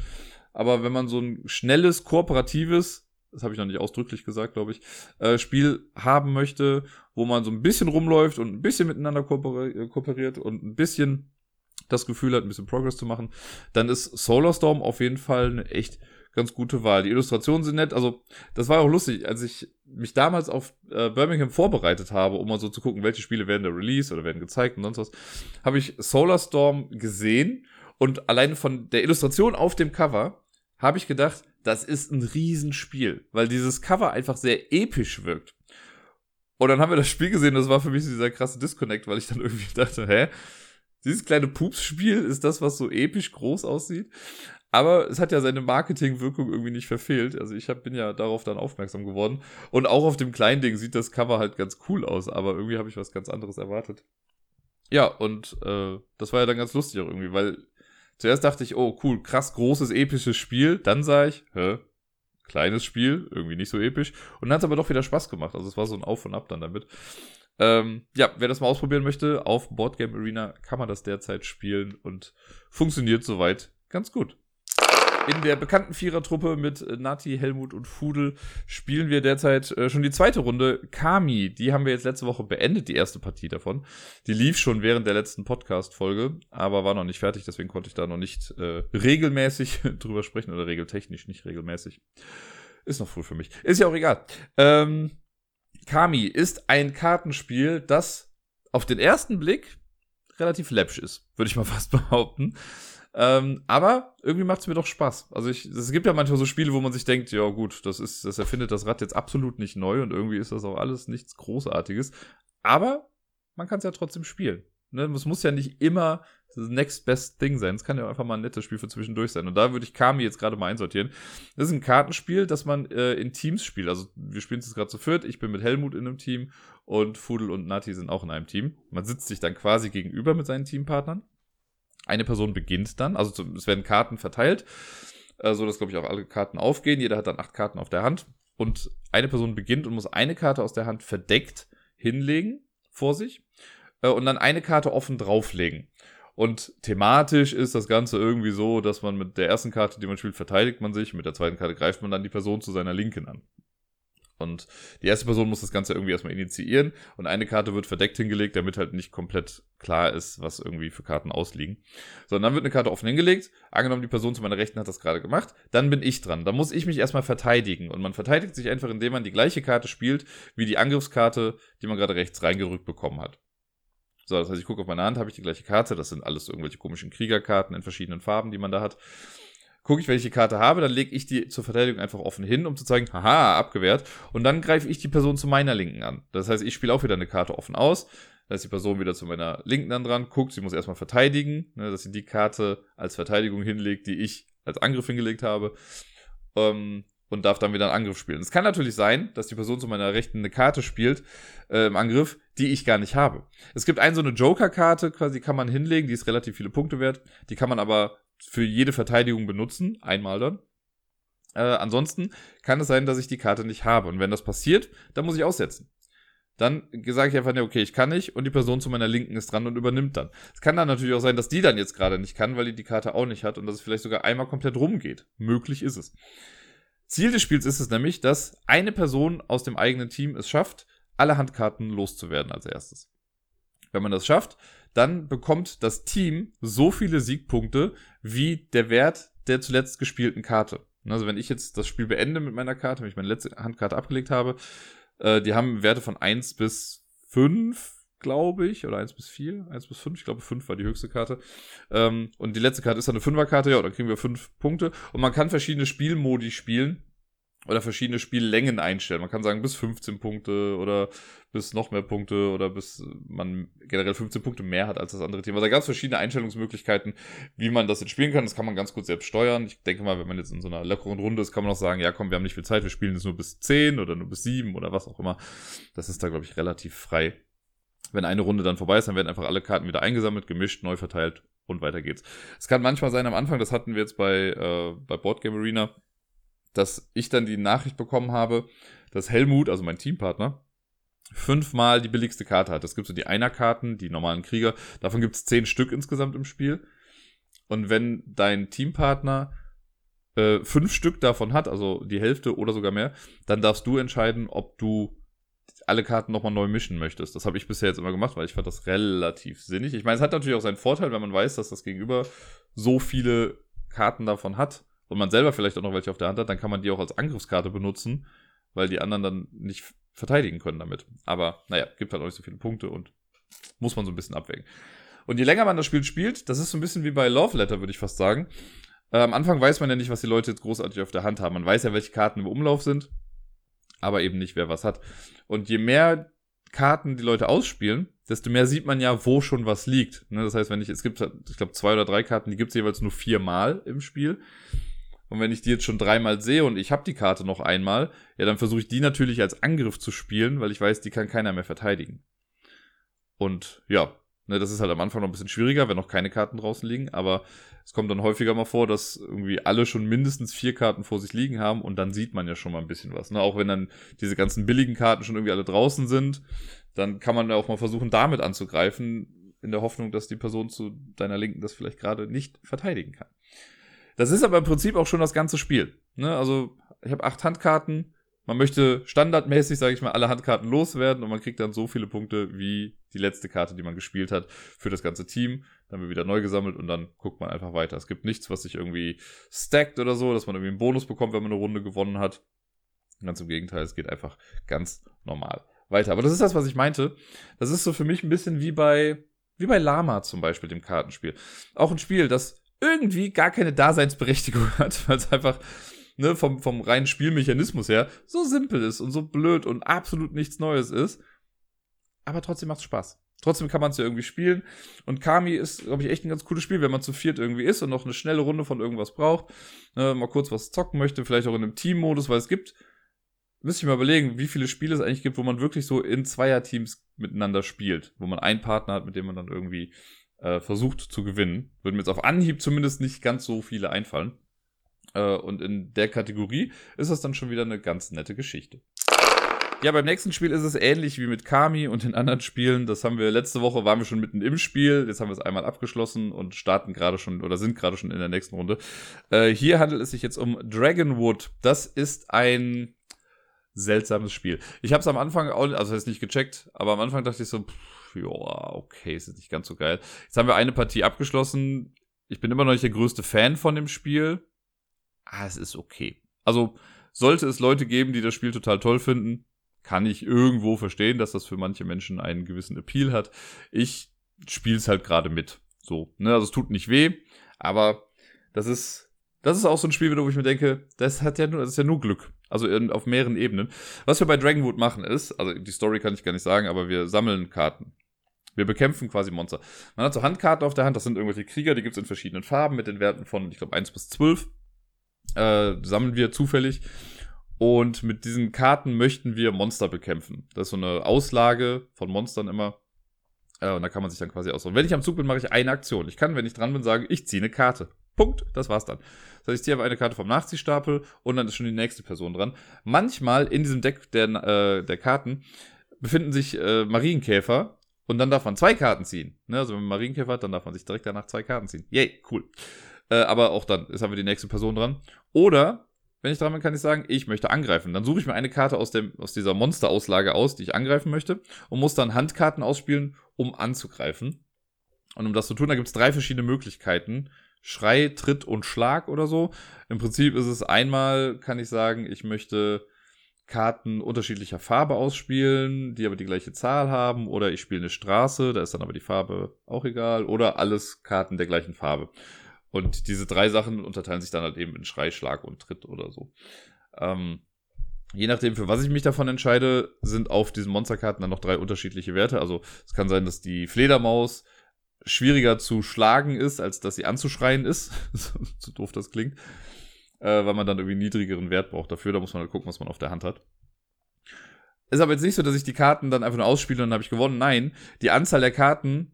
aber wenn man so ein schnelles, kooperatives das habe ich noch nicht ausdrücklich gesagt, glaube ich, äh, Spiel haben möchte, wo man so ein bisschen rumläuft und ein bisschen miteinander äh, kooperiert und ein bisschen das Gefühl hat, ein bisschen Progress zu machen, dann ist Solarstorm auf jeden Fall eine echt ganz gute Wahl. Die Illustrationen sind nett. Also, das war auch lustig, als ich mich damals auf äh, Birmingham vorbereitet habe, um mal so zu gucken, welche Spiele werden da released oder werden gezeigt und sonst was, habe ich Solarstorm gesehen und allein von der Illustration auf dem Cover habe ich gedacht, das ist ein Riesenspiel, weil dieses Cover einfach sehr episch wirkt. Und dann haben wir das Spiel gesehen, das war für mich dieser krasse Disconnect, weil ich dann irgendwie [LAUGHS] dachte, hä? Dieses kleine Pups-Spiel ist das, was so episch groß aussieht. Aber es hat ja seine Marketingwirkung irgendwie nicht verfehlt. Also ich hab, bin ja darauf dann aufmerksam geworden. Und auch auf dem kleinen Ding sieht das Cover halt ganz cool aus, aber irgendwie habe ich was ganz anderes erwartet. Ja, und äh, das war ja dann ganz lustig auch irgendwie, weil Zuerst dachte ich, oh cool, krass großes, episches Spiel. Dann sah ich, hä, kleines Spiel, irgendwie nicht so episch. Und dann hat es aber doch wieder Spaß gemacht. Also es war so ein Auf und Ab dann damit. Ähm, ja, wer das mal ausprobieren möchte, auf Boardgame Arena kann man das derzeit spielen und funktioniert soweit ganz gut. In der bekannten Vierertruppe mit äh, Nati, Helmut und Fudel spielen wir derzeit äh, schon die zweite Runde. Kami, die haben wir jetzt letzte Woche beendet, die erste Partie davon. Die lief schon während der letzten Podcast-Folge, aber war noch nicht fertig, deswegen konnte ich da noch nicht äh, regelmäßig [LAUGHS] drüber sprechen oder regeltechnisch nicht regelmäßig. Ist noch früh für mich. Ist ja auch egal. Ähm, Kami ist ein Kartenspiel, das auf den ersten Blick relativ läppsch ist, würde ich mal [LAUGHS] fast behaupten. Ähm, aber irgendwie macht es mir doch Spaß. Also ich, es gibt ja manchmal so Spiele, wo man sich denkt, ja gut, das ist, das erfindet das Rad jetzt absolut nicht neu und irgendwie ist das auch alles nichts Großartiges. Aber man kann es ja trotzdem spielen. Ne? Es muss ja nicht immer das Next Best Thing sein. Es kann ja einfach mal ein nettes Spiel für zwischendurch sein. Und da würde ich Kami jetzt gerade mal einsortieren. Das ist ein Kartenspiel, das man äh, in Teams spielt. Also wir spielen es gerade zu viert. Ich bin mit Helmut in einem Team und Fudel und Nati sind auch in einem Team. Man sitzt sich dann quasi gegenüber mit seinen Teampartnern. Eine Person beginnt dann, also es werden Karten verteilt, äh, so dass, glaube ich, auch alle Karten aufgehen. Jeder hat dann acht Karten auf der Hand. Und eine Person beginnt und muss eine Karte aus der Hand verdeckt hinlegen vor sich äh, und dann eine Karte offen drauflegen. Und thematisch ist das Ganze irgendwie so, dass man mit der ersten Karte, die man spielt, verteidigt man sich, mit der zweiten Karte greift man dann die Person zu seiner Linken an. Und die erste Person muss das Ganze irgendwie erstmal initiieren und eine Karte wird verdeckt hingelegt, damit halt nicht komplett klar ist, was irgendwie für Karten ausliegen. So, und dann wird eine Karte offen hingelegt. Angenommen, die Person zu meiner Rechten hat das gerade gemacht. Dann bin ich dran. Dann muss ich mich erstmal verteidigen. Und man verteidigt sich einfach, indem man die gleiche Karte spielt, wie die Angriffskarte, die man gerade rechts reingerückt bekommen hat. So, das heißt, ich gucke auf meine Hand, habe ich die gleiche Karte. Das sind alles irgendwelche komischen Kriegerkarten in verschiedenen Farben, die man da hat gucke ich, welche Karte habe, dann lege ich die zur Verteidigung einfach offen hin, um zu zeigen, haha, abgewehrt. Und dann greife ich die Person zu meiner Linken an. Das heißt, ich spiele auch wieder eine Karte offen aus. Dann ist die Person wieder zu meiner Linken dann dran, guckt, sie muss erstmal verteidigen, ne, dass sie die Karte als Verteidigung hinlegt, die ich als Angriff hingelegt habe. Ähm, und darf dann wieder einen Angriff spielen. Es kann natürlich sein, dass die Person zu meiner Rechten eine Karte spielt äh, im Angriff, die ich gar nicht habe. Es gibt eine so eine Joker-Karte, quasi kann man hinlegen, die ist relativ viele Punkte wert. Die kann man aber für jede Verteidigung benutzen, einmal dann. Äh, ansonsten kann es sein, dass ich die Karte nicht habe. Und wenn das passiert, dann muss ich aussetzen. Dann sage ich einfach, okay, ich kann nicht und die Person zu meiner Linken ist dran und übernimmt dann. Es kann dann natürlich auch sein, dass die dann jetzt gerade nicht kann, weil die die Karte auch nicht hat und dass es vielleicht sogar einmal komplett rumgeht. Möglich ist es. Ziel des Spiels ist es nämlich, dass eine Person aus dem eigenen Team es schafft, alle Handkarten loszuwerden als erstes. Wenn man das schafft, dann bekommt das Team so viele Siegpunkte wie der Wert der zuletzt gespielten Karte. Also wenn ich jetzt das Spiel beende mit meiner Karte, wenn ich meine letzte Handkarte abgelegt habe, äh, die haben Werte von 1 bis 5, glaube ich, oder 1 bis 4, 1 bis 5, ich glaube 5 war die höchste Karte. Ähm, und die letzte Karte ist dann eine 5er-Karte, ja, dann kriegen wir 5 Punkte. Und man kann verschiedene Spielmodi spielen oder verschiedene Spiellängen einstellen. Man kann sagen bis 15 Punkte oder bis noch mehr Punkte oder bis man generell 15 Punkte mehr hat als das andere Team. Also es verschiedene Einstellungsmöglichkeiten, wie man das jetzt spielen kann. Das kann man ganz gut selbst steuern. Ich denke mal, wenn man jetzt in so einer lockeren Runde ist, kann man auch sagen, ja komm, wir haben nicht viel Zeit, wir spielen jetzt nur bis 10 oder nur bis 7 oder was auch immer. Das ist da, glaube ich, relativ frei. Wenn eine Runde dann vorbei ist, dann werden einfach alle Karten wieder eingesammelt, gemischt, neu verteilt und weiter geht's. Es kann manchmal sein am Anfang, das hatten wir jetzt bei, äh, bei Boardgame Arena, dass ich dann die Nachricht bekommen habe, dass Helmut, also mein Teampartner, fünfmal die billigste Karte hat. Das gibt so die Einer-Karten, die normalen Krieger. Davon gibt es zehn Stück insgesamt im Spiel. Und wenn dein Teampartner äh, fünf Stück davon hat, also die Hälfte oder sogar mehr, dann darfst du entscheiden, ob du alle Karten nochmal neu mischen möchtest. Das habe ich bisher jetzt immer gemacht, weil ich fand das relativ sinnig. Ich meine, es hat natürlich auch seinen Vorteil, wenn man weiß, dass das Gegenüber so viele Karten davon hat und man selber vielleicht auch noch welche auf der Hand hat, dann kann man die auch als Angriffskarte benutzen, weil die anderen dann nicht verteidigen können damit. Aber naja, gibt halt auch nicht so viele Punkte und muss man so ein bisschen abwägen. Und je länger man das Spiel spielt, das ist so ein bisschen wie bei Love Letter, würde ich fast sagen. Äh, am Anfang weiß man ja nicht, was die Leute jetzt großartig auf der Hand haben. Man weiß ja, welche Karten im Umlauf sind, aber eben nicht, wer was hat. Und je mehr Karten die Leute ausspielen, desto mehr sieht man ja, wo schon was liegt. Ne? Das heißt, wenn ich, es gibt, ich glaube, zwei oder drei Karten, die gibt es jeweils nur viermal im Spiel. Und wenn ich die jetzt schon dreimal sehe und ich habe die Karte noch einmal, ja, dann versuche ich die natürlich als Angriff zu spielen, weil ich weiß, die kann keiner mehr verteidigen. Und ja, ne, das ist halt am Anfang noch ein bisschen schwieriger, wenn noch keine Karten draußen liegen, aber es kommt dann häufiger mal vor, dass irgendwie alle schon mindestens vier Karten vor sich liegen haben und dann sieht man ja schon mal ein bisschen was. Ne? Auch wenn dann diese ganzen billigen Karten schon irgendwie alle draußen sind, dann kann man ja auch mal versuchen, damit anzugreifen, in der Hoffnung, dass die Person zu deiner Linken das vielleicht gerade nicht verteidigen kann. Das ist aber im Prinzip auch schon das ganze Spiel. Ne? Also ich habe acht Handkarten. Man möchte standardmäßig, sage ich mal, alle Handkarten loswerden und man kriegt dann so viele Punkte wie die letzte Karte, die man gespielt hat, für das ganze Team. Dann wird wieder neu gesammelt und dann guckt man einfach weiter. Es gibt nichts, was sich irgendwie stackt oder so, dass man irgendwie einen Bonus bekommt, wenn man eine Runde gewonnen hat. Ganz im Gegenteil, es geht einfach ganz normal weiter. Aber das ist das, was ich meinte. Das ist so für mich ein bisschen wie bei, wie bei Lama zum Beispiel, dem Kartenspiel. Auch ein Spiel, das irgendwie gar keine Daseinsberechtigung [LAUGHS] hat, weil es einfach ne, vom, vom reinen Spielmechanismus her so simpel ist und so blöd und absolut nichts Neues ist. Aber trotzdem macht es Spaß. Trotzdem kann man es ja irgendwie spielen. Und Kami ist, glaube ich, echt ein ganz cooles Spiel, wenn man zu viert irgendwie ist und noch eine schnelle Runde von irgendwas braucht. Ne, mal kurz was zocken möchte, vielleicht auch in einem Teammodus, weil es gibt, müsste ich mal überlegen, wie viele Spiele es eigentlich gibt, wo man wirklich so in Zweierteams miteinander spielt. Wo man einen Partner hat, mit dem man dann irgendwie äh, versucht zu gewinnen. Würden mir jetzt auf Anhieb zumindest nicht ganz so viele einfallen. Äh, und in der Kategorie ist das dann schon wieder eine ganz nette Geschichte. Ja, beim nächsten Spiel ist es ähnlich wie mit Kami und den anderen Spielen. Das haben wir letzte Woche, waren wir schon mitten im Spiel. Jetzt haben wir es einmal abgeschlossen und starten gerade schon oder sind gerade schon in der nächsten Runde. Äh, hier handelt es sich jetzt um Dragonwood. Das ist ein seltsames Spiel. Ich habe es am Anfang, auch, also jetzt nicht gecheckt, aber am Anfang dachte ich so, pff, ja, okay, ist nicht ganz so geil. Jetzt haben wir eine Partie abgeschlossen. Ich bin immer noch nicht der größte Fan von dem Spiel. Ah, es ist okay. Also, sollte es Leute geben, die das Spiel total toll finden, kann ich irgendwo verstehen, dass das für manche Menschen einen gewissen Appeal hat. Ich spiele es halt gerade mit. So, ne, also es tut nicht weh, aber das ist, das ist auch so ein Spiel, wo ich mir denke, das hat ja nur, das ist ja nur Glück. Also in, auf mehreren Ebenen. Was wir bei Dragonwood machen ist, also die Story kann ich gar nicht sagen, aber wir sammeln Karten. Wir bekämpfen quasi Monster. Man hat so Handkarten auf der Hand, das sind irgendwelche Krieger, die gibt es in verschiedenen Farben mit den Werten von, ich glaube, 1 bis 12. Äh, sammeln wir zufällig. Und mit diesen Karten möchten wir Monster bekämpfen. Das ist so eine Auslage von Monstern immer. Äh, und da kann man sich dann quasi aussuchen. Wenn ich am Zug bin, mache ich eine Aktion. Ich kann, wenn ich dran bin, sagen, ich ziehe eine Karte. Punkt. Das war's dann. Das heißt, ich ziehe einfach eine Karte vom Nachziehstapel und dann ist schon die nächste Person dran. Manchmal in diesem Deck der, äh, der Karten befinden sich äh, Marienkäfer und dann darf man zwei Karten ziehen. Ne? Also wenn man Marienkäfer hat, dann darf man sich direkt danach zwei Karten ziehen. Yay, cool. Äh, aber auch dann ist aber die nächste Person dran. Oder, wenn ich dran bin, kann ich sagen, ich möchte angreifen. Dann suche ich mir eine Karte aus, dem, aus dieser Monsterauslage aus, die ich angreifen möchte. Und muss dann Handkarten ausspielen, um anzugreifen. Und um das zu tun, da gibt es drei verschiedene Möglichkeiten. Schrei, Tritt und Schlag oder so. Im Prinzip ist es einmal, kann ich sagen, ich möchte Karten unterschiedlicher Farbe ausspielen, die aber die gleiche Zahl haben, oder ich spiele eine Straße, da ist dann aber die Farbe auch egal, oder alles Karten der gleichen Farbe. Und diese drei Sachen unterteilen sich dann halt eben in Schrei, Schlag und Tritt oder so. Ähm, je nachdem, für was ich mich davon entscheide, sind auf diesen Monsterkarten dann noch drei unterschiedliche Werte. Also es kann sein, dass die Fledermaus schwieriger zu schlagen ist, als dass sie anzuschreien ist. [LAUGHS] so doof das klingt äh, weil man dann irgendwie niedrigeren Wert braucht dafür. Da muss man halt gucken, was man auf der Hand hat. Ist aber jetzt nicht so, dass ich die Karten dann einfach nur ausspiele und dann habe ich gewonnen. Nein, die Anzahl der Karten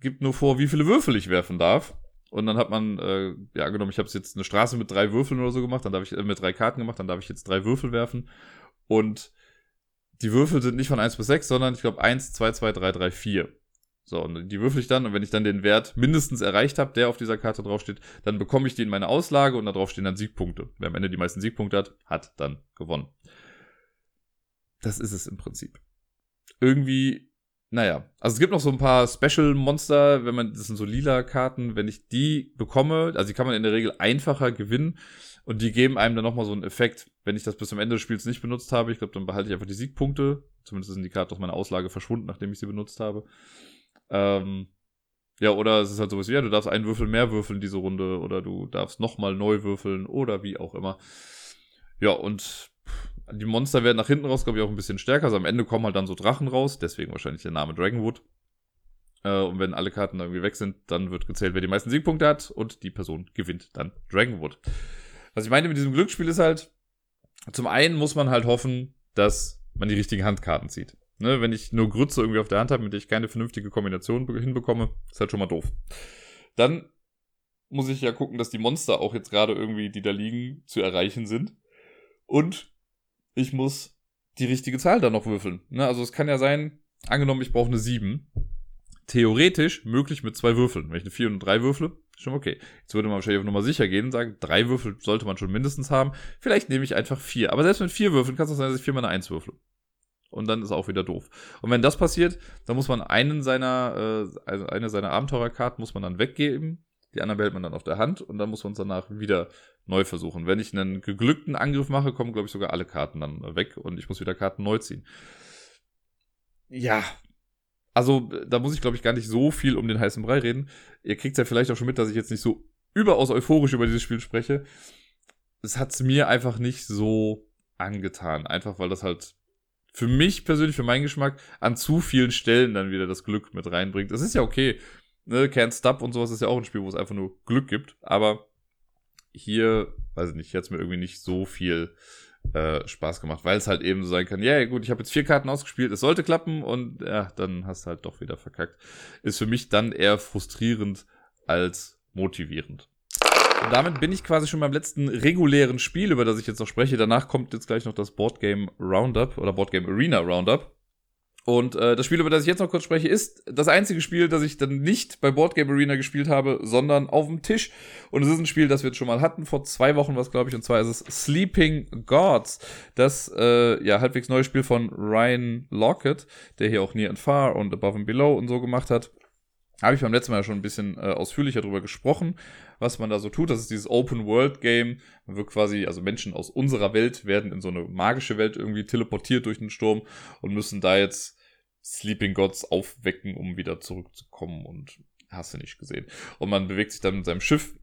gibt nur vor, wie viele Würfel ich werfen darf. Und dann hat man, äh, ja, genommen, ich habe jetzt eine Straße mit drei Würfeln oder so gemacht, dann darf ich äh, mit drei Karten gemacht, dann darf ich jetzt drei Würfel werfen. Und die Würfel sind nicht von 1 bis 6, sondern ich glaube 1, 2, 2, 3, 3, 4. So, und die würfel ich dann, und wenn ich dann den Wert mindestens erreicht habe, der auf dieser Karte draufsteht, dann bekomme ich die in meine Auslage und da drauf stehen dann Siegpunkte. Wer am Ende die meisten Siegpunkte hat, hat dann gewonnen. Das ist es im Prinzip. Irgendwie, naja. Also es gibt noch so ein paar Special-Monster, wenn man, das sind so lila Karten, wenn ich die bekomme, also die kann man in der Regel einfacher gewinnen und die geben einem dann nochmal so einen Effekt. Wenn ich das bis zum Ende des Spiels nicht benutzt habe, ich glaube, dann behalte ich einfach die Siegpunkte. Zumindest sind die Karten aus meiner Auslage verschwunden, nachdem ich sie benutzt habe. Ähm, ja, oder es ist halt sowas wie, ja, du darfst einen Würfel mehr würfeln diese Runde oder du darfst nochmal neu würfeln oder wie auch immer. Ja, und die Monster werden nach hinten raus, glaube ich, auch ein bisschen stärker. Also am Ende kommen halt dann so Drachen raus, deswegen wahrscheinlich der Name Dragonwood. Äh, und wenn alle Karten irgendwie weg sind, dann wird gezählt, wer die meisten Siegpunkte hat und die Person gewinnt dann Dragonwood. Was ich meine mit diesem Glücksspiel ist halt, zum einen muss man halt hoffen, dass man die richtigen Handkarten zieht. Ne, wenn ich nur Grütze irgendwie auf der Hand habe, mit der ich keine vernünftige Kombination hinbekomme, ist halt schon mal doof. Dann muss ich ja gucken, dass die Monster auch jetzt gerade irgendwie, die da liegen, zu erreichen sind. Und ich muss die richtige Zahl dann noch würfeln. Ne, also es kann ja sein, angenommen, ich brauche eine 7. Theoretisch möglich mit zwei Würfeln. Wenn ich eine 4 und eine 3 würfle, schon okay. Jetzt würde man wahrscheinlich auf Nummer sicher gehen und sagen, drei Würfel sollte man schon mindestens haben. Vielleicht nehme ich einfach vier. Aber selbst mit vier Würfeln kann es auch sein, dass ich viermal eine 1 würfle und dann ist auch wieder doof. Und wenn das passiert, dann muss man einen seiner, äh, also eine seiner Abenteurerkarten muss man dann weggeben. Die anderen behält man dann auf der Hand und dann muss man es danach wieder neu versuchen. Wenn ich einen geglückten Angriff mache, kommen, glaube ich, sogar alle Karten dann weg und ich muss wieder Karten neu ziehen. Ja. Also, da muss ich, glaube ich, gar nicht so viel um den heißen Brei reden. Ihr kriegt ja vielleicht auch schon mit, dass ich jetzt nicht so überaus euphorisch über dieses Spiel spreche. Es hat es mir einfach nicht so angetan. Einfach weil das halt für mich persönlich, für meinen Geschmack, an zu vielen Stellen dann wieder das Glück mit reinbringt. Es ist ja okay. Ne, Can't Stop und sowas ist ja auch ein Spiel, wo es einfach nur Glück gibt. Aber hier, weiß ich nicht, es mir irgendwie nicht so viel äh, Spaß gemacht, weil es halt eben so sein kann, ja yeah, gut, ich habe jetzt vier Karten ausgespielt, es sollte klappen und ja, dann hast du halt doch wieder verkackt. Ist für mich dann eher frustrierend als motivierend. Und damit bin ich quasi schon beim letzten regulären Spiel, über das ich jetzt noch spreche. Danach kommt jetzt gleich noch das Boardgame Roundup oder Boardgame Arena Roundup. Und äh, das Spiel, über das ich jetzt noch kurz spreche, ist das einzige Spiel, das ich dann nicht bei Boardgame Arena gespielt habe, sondern auf dem Tisch. Und es ist ein Spiel, das wir jetzt schon mal hatten, vor zwei Wochen was, glaube ich, und zwar ist es Sleeping Gods. Das äh, ja halbwegs neue Spiel von Ryan Lockett, der hier auch Near and Far und Above and Below und so gemacht hat. Habe ich beim letzten Mal ja schon ein bisschen äh, ausführlicher darüber gesprochen, was man da so tut. Das ist dieses Open-World-Game. Man wird quasi, also Menschen aus unserer Welt werden in so eine magische Welt irgendwie teleportiert durch den Sturm und müssen da jetzt Sleeping Gods aufwecken, um wieder zurückzukommen und hast du nicht gesehen. Und man bewegt sich dann mit seinem Schiff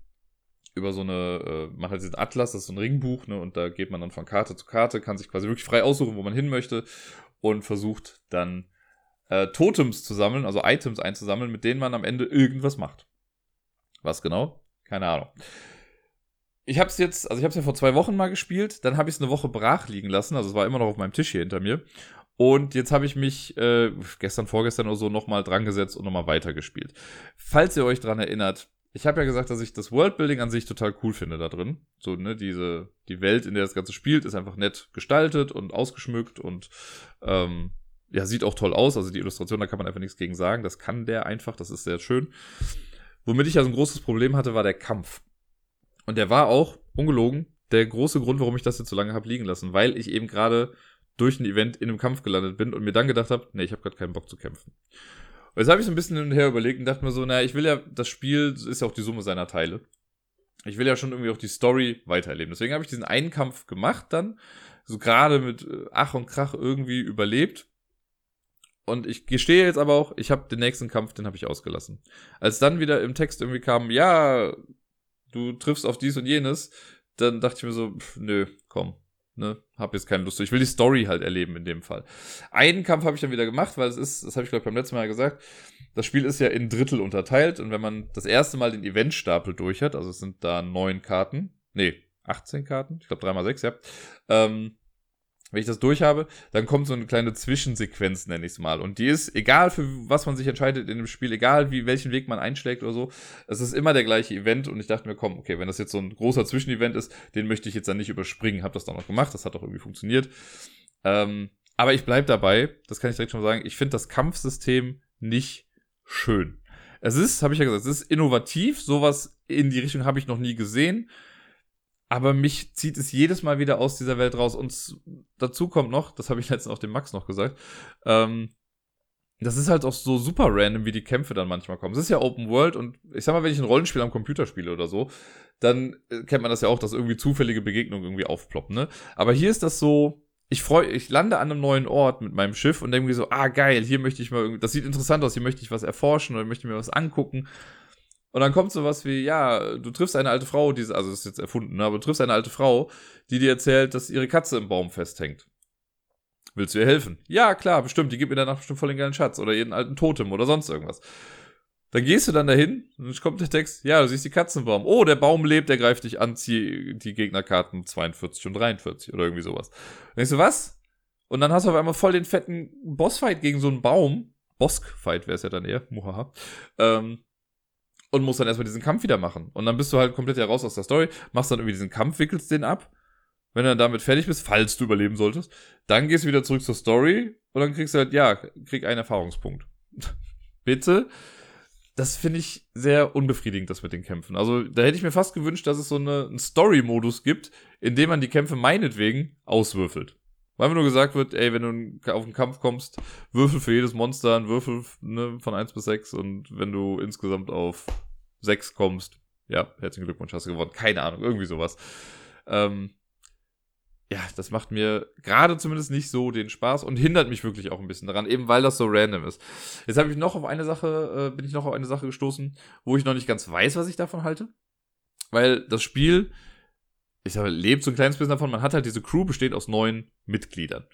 über so eine, äh, man hat diesen Atlas, das ist so ein Ringbuch, ne, und da geht man dann von Karte zu Karte, kann sich quasi wirklich frei aussuchen, wo man hin möchte und versucht dann äh, Totems zu sammeln, also Items einzusammeln, mit denen man am Ende irgendwas macht. Was genau? Keine Ahnung. Ich habe es jetzt, also ich habe es ja vor zwei Wochen mal gespielt, dann habe ich es eine Woche brach liegen lassen, also es war immer noch auf meinem Tisch hier hinter mir. Und jetzt habe ich mich äh, gestern, vorgestern oder so nochmal dran gesetzt und nochmal weitergespielt. Falls ihr euch dran erinnert, ich habe ja gesagt, dass ich das Worldbuilding an sich total cool finde da drin. So, ne, diese, die Welt, in der das Ganze spielt, ist einfach nett gestaltet und ausgeschmückt und ähm, ja, sieht auch toll aus. Also die Illustration, da kann man einfach nichts gegen sagen. Das kann der einfach, das ist sehr schön. Womit ich also ein großes Problem hatte, war der Kampf. Und der war auch, ungelogen, der große Grund, warum ich das jetzt so lange habe liegen lassen, weil ich eben gerade durch ein Event in einem Kampf gelandet bin und mir dann gedacht habe, nee, ich habe gerade keinen Bock zu kämpfen. Und jetzt habe ich so ein bisschen hin und her überlegt und dachte mir so, naja, ich will ja, das Spiel ist ja auch die Summe seiner Teile. ich will ja schon irgendwie auch die Story weitererleben. Deswegen habe ich diesen einen Kampf gemacht dann, so gerade mit äh, Ach und Krach irgendwie überlebt. Und ich gestehe jetzt aber auch, ich habe den nächsten Kampf, den habe ich ausgelassen. Als dann wieder im Text irgendwie kam, ja, du triffst auf dies und jenes, dann dachte ich mir so, pff, nö, komm, ne, hab jetzt keine Lust. Ich will die Story halt erleben in dem Fall. Einen Kampf habe ich dann wieder gemacht, weil es ist, das habe ich glaube beim letzten Mal gesagt, das Spiel ist ja in Drittel unterteilt und wenn man das erste Mal den Eventstapel durch hat, also es sind da neun Karten, nee, 18 Karten, ich glaube 3x6, ja, ähm, wenn ich das durch habe, dann kommt so eine kleine Zwischensequenz, nenne ich es mal. Und die ist, egal für was man sich entscheidet in dem Spiel, egal wie welchen Weg man einschlägt oder so, es ist immer der gleiche Event. Und ich dachte mir, komm, okay, wenn das jetzt so ein großer Zwischenevent ist, den möchte ich jetzt dann nicht überspringen. Hab das dann noch gemacht, das hat auch irgendwie funktioniert. Ähm, aber ich bleib dabei, das kann ich direkt schon sagen, ich finde das Kampfsystem nicht schön. Es ist, habe ich ja gesagt, es ist innovativ, sowas in die Richtung habe ich noch nie gesehen aber mich zieht es jedes Mal wieder aus dieser Welt raus. Und dazu kommt noch, das habe ich [LAUGHS] letztens auch dem Max noch gesagt, ähm, das ist halt auch so super random, wie die Kämpfe dann manchmal kommen. Es ist ja Open World und ich sag mal, wenn ich ein Rollenspiel am Computer spiele oder so, dann äh, kennt man das ja auch, dass irgendwie zufällige Begegnungen irgendwie aufploppen, ne? Aber hier ist das so, ich freue, ich lande an einem neuen Ort mit meinem Schiff und irgendwie so, ah geil, hier möchte ich mal irgendwie, das sieht interessant aus, hier möchte ich was erforschen oder möchte mir was angucken. Und dann kommt sowas wie, ja, du triffst eine alte Frau, die, also das ist jetzt erfunden, ne, aber du triffst eine alte Frau, die dir erzählt, dass ihre Katze im Baum festhängt. Willst du ihr helfen? Ja, klar, bestimmt, die gibt mir danach bestimmt voll den geilen Schatz oder ihren alten Totem oder sonst irgendwas. Dann gehst du dann dahin und dann kommt der Text, ja, du siehst die Katze im Baum. Oh, der Baum lebt, der greift dich an, zieh die Gegnerkarten 42 und 43 oder irgendwie sowas. Dann denkst du, was? Und dann hast du auf einmal voll den fetten Bossfight gegen so einen Baum. Boskfight wäre es ja dann eher, muhaha. Ähm, und musst dann erstmal diesen Kampf wieder machen. Und dann bist du halt komplett ja raus aus der Story, machst dann irgendwie diesen Kampf, wickelst den ab. Wenn du dann damit fertig bist, falls du überleben solltest, dann gehst du wieder zurück zur Story und dann kriegst du halt, ja, krieg einen Erfahrungspunkt. [LAUGHS] Bitte. Das finde ich sehr unbefriedigend, das mit den Kämpfen. Also, da hätte ich mir fast gewünscht, dass es so eine, einen Story-Modus gibt, in dem man die Kämpfe meinetwegen auswürfelt. Weil mir nur gesagt wird, ey, wenn du auf den Kampf kommst, würfel für jedes Monster einen Würfel ne, von 1 bis 6 und wenn du insgesamt auf 6 kommst, ja, herzlichen Glückwunsch, hast du gewonnen. Keine Ahnung, irgendwie sowas. Ähm, ja, das macht mir gerade zumindest nicht so den Spaß und hindert mich wirklich auch ein bisschen daran, eben weil das so random ist. Jetzt habe ich noch auf eine Sache, äh, bin ich noch auf eine Sache gestoßen, wo ich noch nicht ganz weiß, was ich davon halte. Weil das Spiel ich sage, lebt so ein kleines bisschen davon, man hat halt diese Crew besteht aus neun Mitgliedern.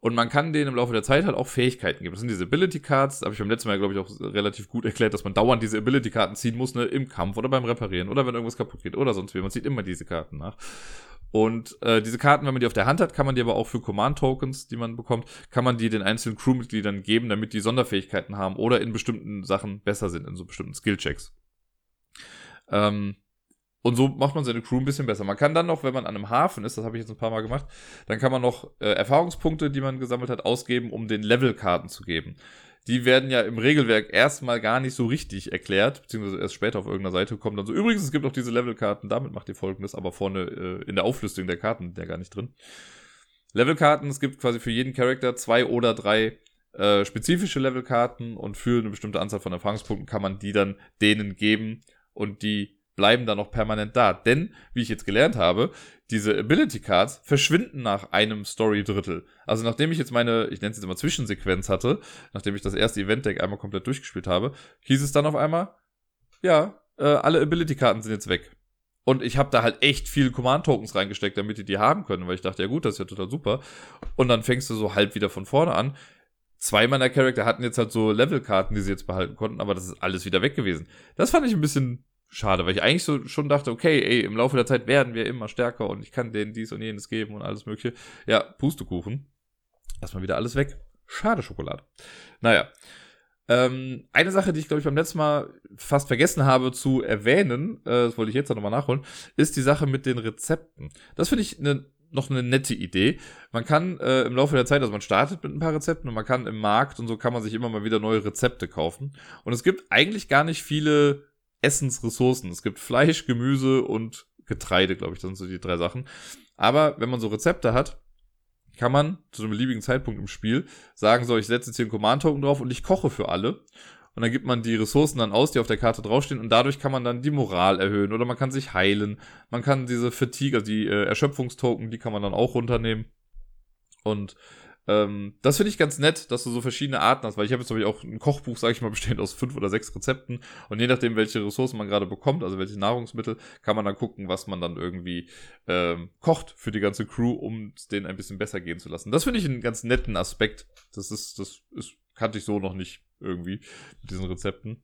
Und man kann denen im Laufe der Zeit halt auch Fähigkeiten geben. Das sind diese Ability Cards, habe ich beim letzten Mal, glaube ich, auch relativ gut erklärt, dass man dauernd diese Ability Karten ziehen muss, ne, im Kampf oder beim Reparieren oder wenn irgendwas kaputt geht oder sonst wie. Man zieht immer diese Karten nach. Und äh, diese Karten, wenn man die auf der Hand hat, kann man die aber auch für Command-Tokens, die man bekommt, kann man die den einzelnen Crewmitgliedern geben, damit die Sonderfähigkeiten haben oder in bestimmten Sachen besser sind, in so bestimmten Skill-Checks. Ähm, und so macht man seine Crew ein bisschen besser. Man kann dann noch, wenn man an einem Hafen ist, das habe ich jetzt ein paar Mal gemacht, dann kann man noch äh, Erfahrungspunkte, die man gesammelt hat, ausgeben, um den Levelkarten zu geben. Die werden ja im Regelwerk erstmal gar nicht so richtig erklärt, beziehungsweise erst später auf irgendeiner Seite kommen dann so, übrigens, es gibt auch diese Levelkarten, damit macht ihr folgendes, aber vorne äh, in der Auflistung der Karten, der gar nicht drin. Levelkarten, es gibt quasi für jeden Charakter zwei oder drei äh, spezifische Levelkarten und für eine bestimmte Anzahl von Erfahrungspunkten kann man die dann denen geben und die bleiben dann noch permanent da. Denn, wie ich jetzt gelernt habe, diese Ability Cards verschwinden nach einem Story-Drittel. Also nachdem ich jetzt meine, ich nenne es jetzt immer Zwischensequenz hatte, nachdem ich das erste Event-Deck einmal komplett durchgespielt habe, hieß es dann auf einmal, ja, äh, alle Ability-Karten sind jetzt weg. Und ich habe da halt echt viel Command-Tokens reingesteckt, damit die die haben können, weil ich dachte, ja gut, das ist ja total super. Und dann fängst du so halb wieder von vorne an. Zwei meiner Charakter hatten jetzt halt so Level-Karten, die sie jetzt behalten konnten, aber das ist alles wieder weg gewesen. Das fand ich ein bisschen schade, weil ich eigentlich so schon dachte, okay, ey, im Laufe der Zeit werden wir immer stärker und ich kann denen dies und jenes geben und alles mögliche. Ja, Pustekuchen. Erstmal wieder alles weg. Schade Schokolade. Naja. Ähm, eine Sache, die ich glaube ich beim letzten Mal fast vergessen habe zu erwähnen, äh, das wollte ich jetzt nochmal nachholen, ist die Sache mit den Rezepten. Das finde ich eine noch eine nette Idee. Man kann äh, im Laufe der Zeit, also man startet mit ein paar Rezepten und man kann im Markt und so kann man sich immer mal wieder neue Rezepte kaufen. Und es gibt eigentlich gar nicht viele Essensressourcen. Es gibt Fleisch, Gemüse und Getreide, glaube ich, das sind so die drei Sachen. Aber wenn man so Rezepte hat, kann man zu einem beliebigen Zeitpunkt im Spiel sagen, so, ich setze jetzt hier einen Command-Token drauf und ich koche für alle. und dann gibt man die Ressourcen dann aus, die auf der Karte draufstehen und dadurch kann man dann die Moral erhöhen oder man kann sich heilen. Man kann diese Fatigue, also die äh, Erschöpfungstoken, die kann man dann auch runternehmen. Und ähm, das finde ich ganz nett, dass du so verschiedene Arten hast, weil ich habe jetzt ich, auch ein Kochbuch, sage ich mal, [LAUGHS] bestehend aus fünf oder sechs Rezepten und je nachdem, welche Ressourcen man gerade bekommt, also welche Nahrungsmittel, kann man dann gucken, was man dann irgendwie ähm, kocht für die ganze Crew, um es denen ein bisschen besser gehen zu lassen. Das finde ich einen ganz netten Aspekt. Das ist, das ist, kannte ich so noch nicht irgendwie mit diesen Rezepten.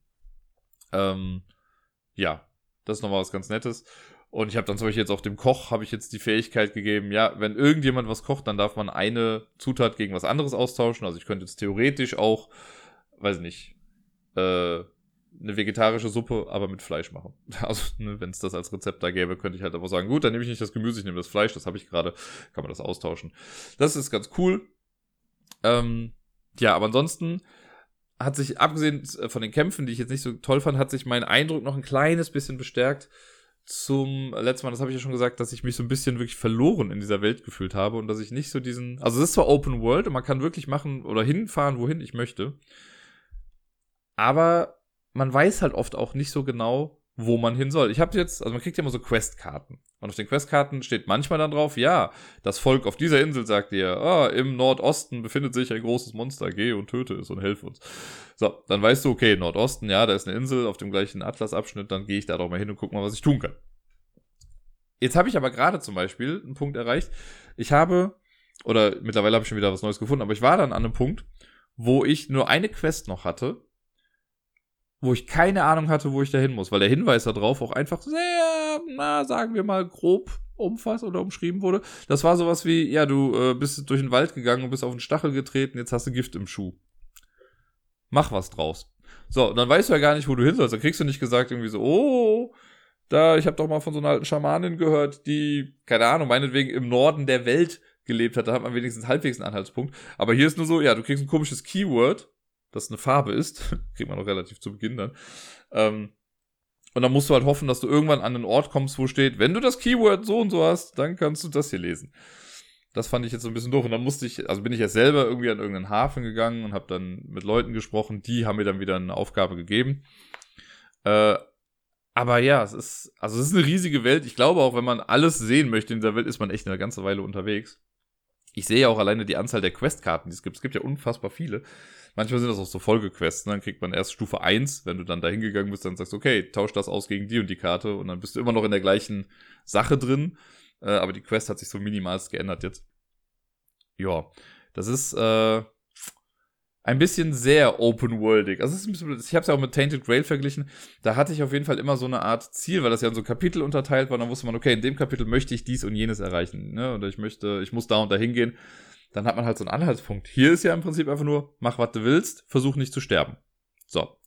Ähm, ja, das ist nochmal was ganz Nettes. Und ich habe dann zum Beispiel jetzt auch dem Koch, habe ich jetzt die Fähigkeit gegeben, ja, wenn irgendjemand was kocht, dann darf man eine Zutat gegen was anderes austauschen. Also ich könnte jetzt theoretisch auch, weiß nicht, äh, eine vegetarische Suppe, aber mit Fleisch machen. [LAUGHS] Also, ne, wenn es das als Rezept da gäbe, könnte ich halt aber sagen, gut, dann nehme ich nicht das Gemüse, ich nehme das Fleisch, das habe ich gerade, kann man das austauschen. Das ist ganz cool. Ähm, ja, aber ansonsten hat sich, abgesehen von den Kämpfen, die ich jetzt nicht so toll fand, hat sich mein Eindruck noch ein kleines bisschen bestärkt zum letzten Mal, das habe ich ja schon gesagt, dass ich mich so ein bisschen wirklich verloren in dieser Welt gefühlt habe und dass ich nicht so diesen, also es ist zwar Open World und man kann wirklich machen oder hinfahren, wohin ich möchte, aber man weiß halt oft auch nicht so genau, wo man hin soll. Ich habe jetzt, also man kriegt ja immer so Questkarten. Und auf den Questkarten steht manchmal dann drauf, ja, das Volk auf dieser Insel sagt dir, ah, im Nordosten befindet sich ein großes Monster, geh und töte es und helf uns. So, dann weißt du, okay, Nordosten, ja, da ist eine Insel auf dem gleichen Atlasabschnitt, dann gehe ich da doch mal hin und guck mal, was ich tun kann. Jetzt habe ich aber gerade zum Beispiel einen Punkt erreicht. Ich habe, oder mittlerweile habe ich schon wieder was Neues gefunden, aber ich war dann an einem Punkt, wo ich nur eine Quest noch hatte wo ich keine Ahnung hatte, wo ich da hin muss, weil der Hinweis darauf auch einfach sehr, na, sagen wir mal, grob umfasst oder umschrieben wurde. Das war sowas wie, ja, du äh, bist durch den Wald gegangen und bist auf den Stachel getreten, jetzt hast du Gift im Schuh. Mach was draus. So, dann weißt du ja gar nicht, wo du hin sollst. Dann kriegst du nicht gesagt irgendwie so, oh, da, ich habe doch mal von so einer alten Schamanin gehört, die, keine Ahnung, meinetwegen im Norden der Welt gelebt hat. Da hat man wenigstens halbwegs einen Anhaltspunkt. Aber hier ist nur so, ja, du kriegst ein komisches Keyword das eine Farbe ist. [LAUGHS] Kriegt man noch relativ zu Beginn dann. Ähm, und dann musst du halt hoffen, dass du irgendwann an einen Ort kommst, wo steht, wenn du das Keyword so und so hast, dann kannst du das hier lesen. Das fand ich jetzt so ein bisschen doof. Und dann musste ich, also bin ich ja selber irgendwie an irgendeinen Hafen gegangen und habe dann mit Leuten gesprochen, die haben mir dann wieder eine Aufgabe gegeben. Äh, aber ja, es ist, also es ist eine riesige Welt. Ich glaube auch, wenn man alles sehen möchte in dieser Welt, ist man echt eine ganze Weile unterwegs. Ich sehe ja auch alleine die Anzahl der Questkarten, die es gibt. Es gibt ja unfassbar viele. Manchmal sind das auch so Folgequests. Ne? Dann kriegt man erst Stufe 1, wenn du dann da hingegangen bist, dann sagst du, okay, tausch das aus gegen die und die Karte und dann bist du immer noch in der gleichen Sache drin. Äh, aber die Quest hat sich so minimalst geändert jetzt. Ja, das ist äh, ein bisschen sehr open-worldig. Also ist ein bisschen, ich habe es ja auch mit Tainted Grail verglichen. Da hatte ich auf jeden Fall immer so eine Art Ziel, weil das ja in so Kapitel unterteilt war. Dann wusste man, okay, in dem Kapitel möchte ich dies und jenes erreichen. Ne? Oder ich möchte, ich muss da und da hingehen dann hat man halt so einen Anhaltspunkt. Hier ist ja im Prinzip einfach nur, mach was du willst, versuch nicht zu sterben. So.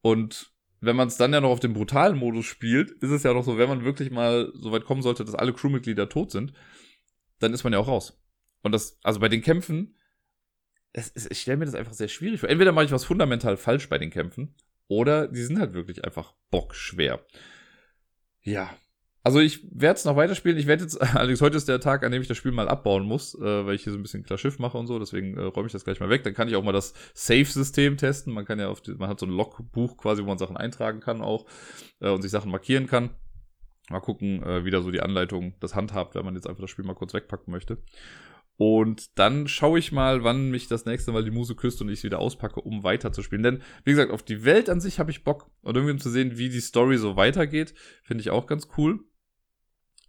Und wenn man es dann ja noch auf dem brutalen Modus spielt, ist es ja noch so, wenn man wirklich mal so weit kommen sollte, dass alle Crewmitglieder tot sind, dann ist man ja auch raus. Und das, also bei den Kämpfen, es, es, ich stelle mir das einfach sehr schwierig vor. Entweder mache ich was fundamental falsch bei den Kämpfen, oder die sind halt wirklich einfach bockschwer. Ja, also ich werde es noch weiterspielen. Ich werde jetzt, [LAUGHS] allerdings heute ist der Tag, an dem ich das Spiel mal abbauen muss, äh, weil ich hier so ein bisschen klar Schiff mache und so. Deswegen äh, räume ich das gleich mal weg. Dann kann ich auch mal das Save-System testen. Man kann ja auf die, man hat so ein Logbuch quasi, wo man Sachen eintragen kann auch äh, und sich Sachen markieren kann. Mal gucken, äh, wie da so die Anleitung das handhabt, wenn man jetzt einfach das Spiel mal kurz wegpacken möchte. Und dann schaue ich mal, wann mich das nächste Mal die Muse küsst und ich es wieder auspacke, um weiterzuspielen. Denn, wie gesagt, auf die Welt an sich habe ich Bock. Und irgendwie um zu sehen, wie die Story so weitergeht, finde ich auch ganz cool.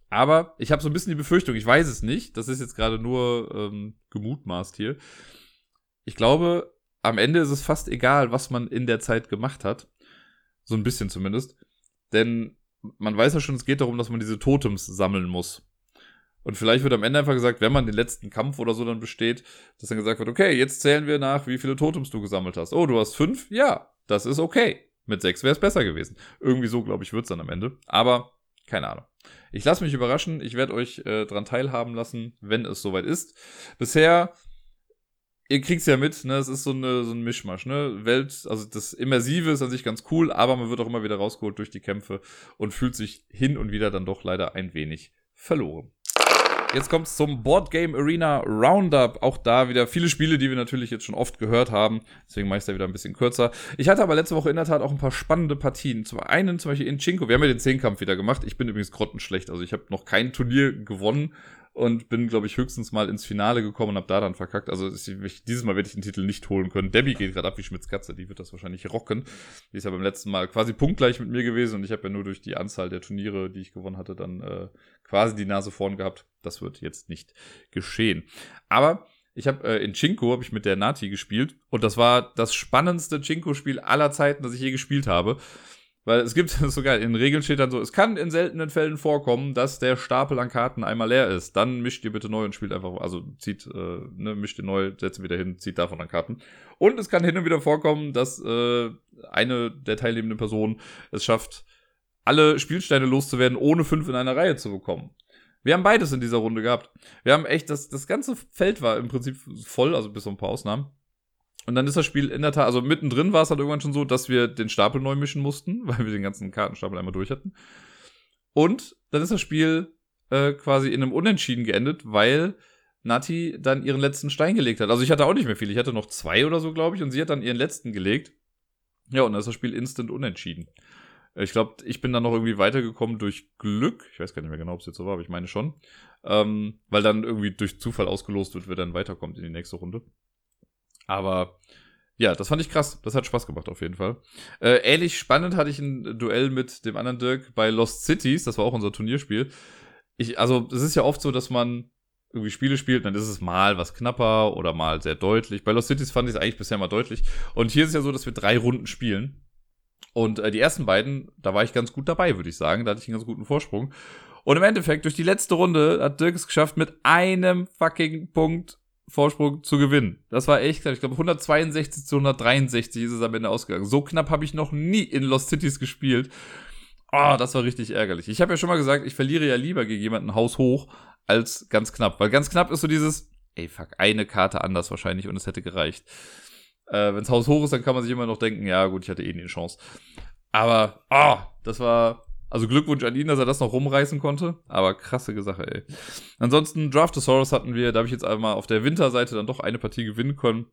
Aber ich habe so ein bisschen die Befürchtung, ich weiß es nicht, das ist jetzt gerade nur ähm, gemutmaßt hier. Ich glaube, am Ende ist es fast egal, was man in der Zeit gemacht hat. So ein bisschen zumindest. Denn man weiß ja schon, es geht darum, dass man diese Totems sammeln muss. Und vielleicht wird am Ende einfach gesagt, wenn man den letzten Kampf oder so dann besteht, dass dann gesagt wird, okay, jetzt zählen wir nach, wie viele Totems du gesammelt hast. Oh, du hast fünf? Ja, das ist okay. Mit sechs wäre es besser gewesen. Irgendwie so, glaube ich, wird es dann am Ende. Aber keine Ahnung. Ich lasse mich überraschen. Ich werde euch äh, dran teilhaben lassen, wenn es soweit ist. Bisher, ihr kriegt's ja mit, ne? Es ist so, eine, so ein Mischmasch, ne? Welt, also das Immersive ist an sich ganz cool, aber man wird auch immer wieder rausgeholt durch die Kämpfe und fühlt sich hin und wieder dann doch leider ein wenig verloren. Jetzt kommt es zum Board Game Arena Roundup. Auch da wieder viele Spiele, die wir natürlich jetzt schon oft gehört haben. Deswegen mache ich da wieder ein bisschen kürzer. Ich hatte aber letzte Woche in der Tat auch ein paar spannende Partien. Zum einen zum Beispiel in Chinko. Wir haben ja den Zehnkampf wieder gemacht. Ich bin übrigens grottenschlecht. Also ich habe noch kein Turnier gewonnen und bin, glaube ich, höchstens mal ins Finale gekommen und habe da dann verkackt. Also ich, dieses Mal werde ich den Titel nicht holen können. Debbie geht gerade ab wie Schmitz Katze, die wird das wahrscheinlich rocken. Die ist ja beim letzten Mal quasi punktgleich mit mir gewesen und ich habe ja nur durch die Anzahl der Turniere, die ich gewonnen hatte, dann äh, quasi die Nase vorn gehabt. Das wird jetzt nicht geschehen. Aber ich habe äh, in Chinko habe ich mit der Nati gespielt und das war das spannendste Chinko-Spiel aller Zeiten, das ich je gespielt habe. Weil es gibt [LAUGHS] sogar in Regeln steht dann so, es kann in seltenen Fällen vorkommen, dass der Stapel an Karten einmal leer ist. Dann mischt ihr bitte neu und spielt einfach, also zieht, äh, ne, mischt ihr neu, setzt wieder hin, zieht davon an Karten. Und es kann hin und wieder vorkommen, dass äh, eine der teilnehmenden Personen es schafft, alle Spielsteine loszuwerden, ohne fünf in einer Reihe zu bekommen. Wir haben beides in dieser Runde gehabt. Wir haben echt, das, das ganze Feld war im Prinzip voll, also bis auf ein paar Ausnahmen. Und dann ist das Spiel in der Tat, also mittendrin war es halt irgendwann schon so, dass wir den Stapel neu mischen mussten, [LAUGHS] weil wir den ganzen Kartenstapel einmal durch hatten. Und dann ist das Spiel äh, quasi in einem Unentschieden geendet, weil Nati dann ihren letzten Stein gelegt hat. Also ich hatte auch nicht mehr viel, ich hatte noch zwei oder so, glaube ich, und sie hat dann ihren letzten gelegt. Ja, und dann ist das Spiel instant unentschieden. Ich glaube, ich bin dann noch irgendwie weitergekommen durch Glück. Ich weiß gar nicht mehr genau, ob es jetzt so war, aber ich meine schon. Ähm, weil dann irgendwie durch Zufall ausgelost wird, wer dann weiterkommt in die nächste Runde. Aber ja, das fand ich krass. Das hat Spaß gemacht auf jeden Fall. Äh, ähnlich spannend hatte ich ein Duell mit dem anderen Dirk bei Lost Cities. Das war auch unser Turnierspiel. Ich, also, es ist ja oft so, dass man irgendwie Spiele spielt, dann ist es mal was knapper oder mal sehr deutlich. Bei Lost Cities fand ich es eigentlich bisher mal deutlich. Und hier ist es ja so, dass wir drei Runden spielen. Und äh, die ersten beiden, da war ich ganz gut dabei, würde ich sagen. Da hatte ich einen ganz guten Vorsprung. Und im Endeffekt, durch die letzte Runde hat Dirk es geschafft, mit einem fucking Punkt Vorsprung zu gewinnen. Das war echt knapp. Ich glaube, 162 zu 163 ist es am Ende ausgegangen. So knapp habe ich noch nie in Lost Cities gespielt. Oh, das war richtig ärgerlich. Ich habe ja schon mal gesagt, ich verliere ja lieber gegen jemanden Haus hoch als ganz knapp. Weil ganz knapp ist so dieses, ey, fuck, eine Karte anders wahrscheinlich und es hätte gereicht. Äh, Wenns Haus hoch ist, dann kann man sich immer noch denken, ja gut, ich hatte eh nie eine Chance. Aber, ah, oh, das war also Glückwunsch an ihn, dass er das noch rumreißen konnte. Aber krasse Sache, ey. Ansonsten Draftosaurus hatten wir, da habe ich jetzt einmal auf der Winterseite dann doch eine Partie gewinnen können.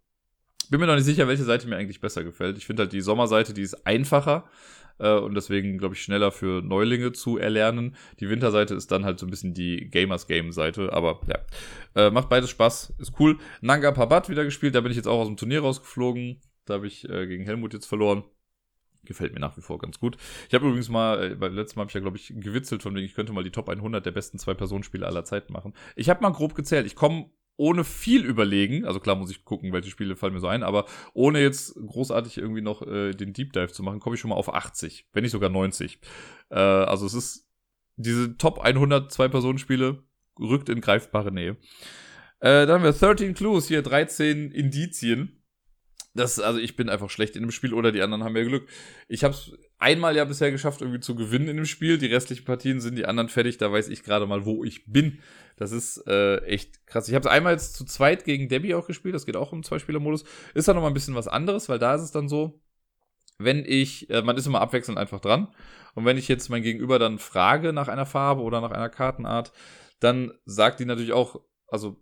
Bin mir noch nicht sicher, welche Seite mir eigentlich besser gefällt. Ich finde halt die Sommerseite, die ist einfacher äh, und deswegen, glaube ich, schneller für Neulinge zu erlernen. Die Winterseite ist dann halt so ein bisschen die Gamers-Game-Seite, aber ja. Äh, macht beides Spaß, ist cool. Nanga Parbat wieder gespielt, da bin ich jetzt auch aus dem Turnier rausgeflogen. Da habe ich äh, gegen Helmut jetzt verloren. Gefällt mir nach wie vor ganz gut. Ich habe übrigens mal, äh, beim letzten Mal habe ich ja, glaube ich, gewitzelt von wegen, ich könnte mal die Top 100 der besten Zwei-Personen-Spiele aller Zeiten machen. Ich habe mal grob gezählt. Ich komme ohne viel überlegen, also klar muss ich gucken, welche Spiele fallen mir so ein, aber ohne jetzt großartig irgendwie noch äh, den Deep Dive zu machen, komme ich schon mal auf 80, wenn nicht sogar 90. Äh, also es ist diese Top 100 Zwei-Personen-Spiele rückt in greifbare Nähe. Äh, dann haben wir 13 Clues, hier 13 Indizien. Das, also ich bin einfach schlecht in dem Spiel oder die anderen haben mehr Glück. Ich habe es einmal ja bisher geschafft, irgendwie zu gewinnen in dem Spiel. Die restlichen Partien sind die anderen fertig. Da weiß ich gerade mal, wo ich bin. Das ist äh, echt krass. Ich habe es einmal jetzt zu zweit gegen Debbie auch gespielt. Das geht auch im Zwei-Spieler-Modus. Ist da noch mal ein bisschen was anderes, weil da ist es dann so, wenn ich, äh, man ist immer abwechselnd einfach dran. Und wenn ich jetzt mein Gegenüber dann frage nach einer Farbe oder nach einer Kartenart, dann sagt die natürlich auch, also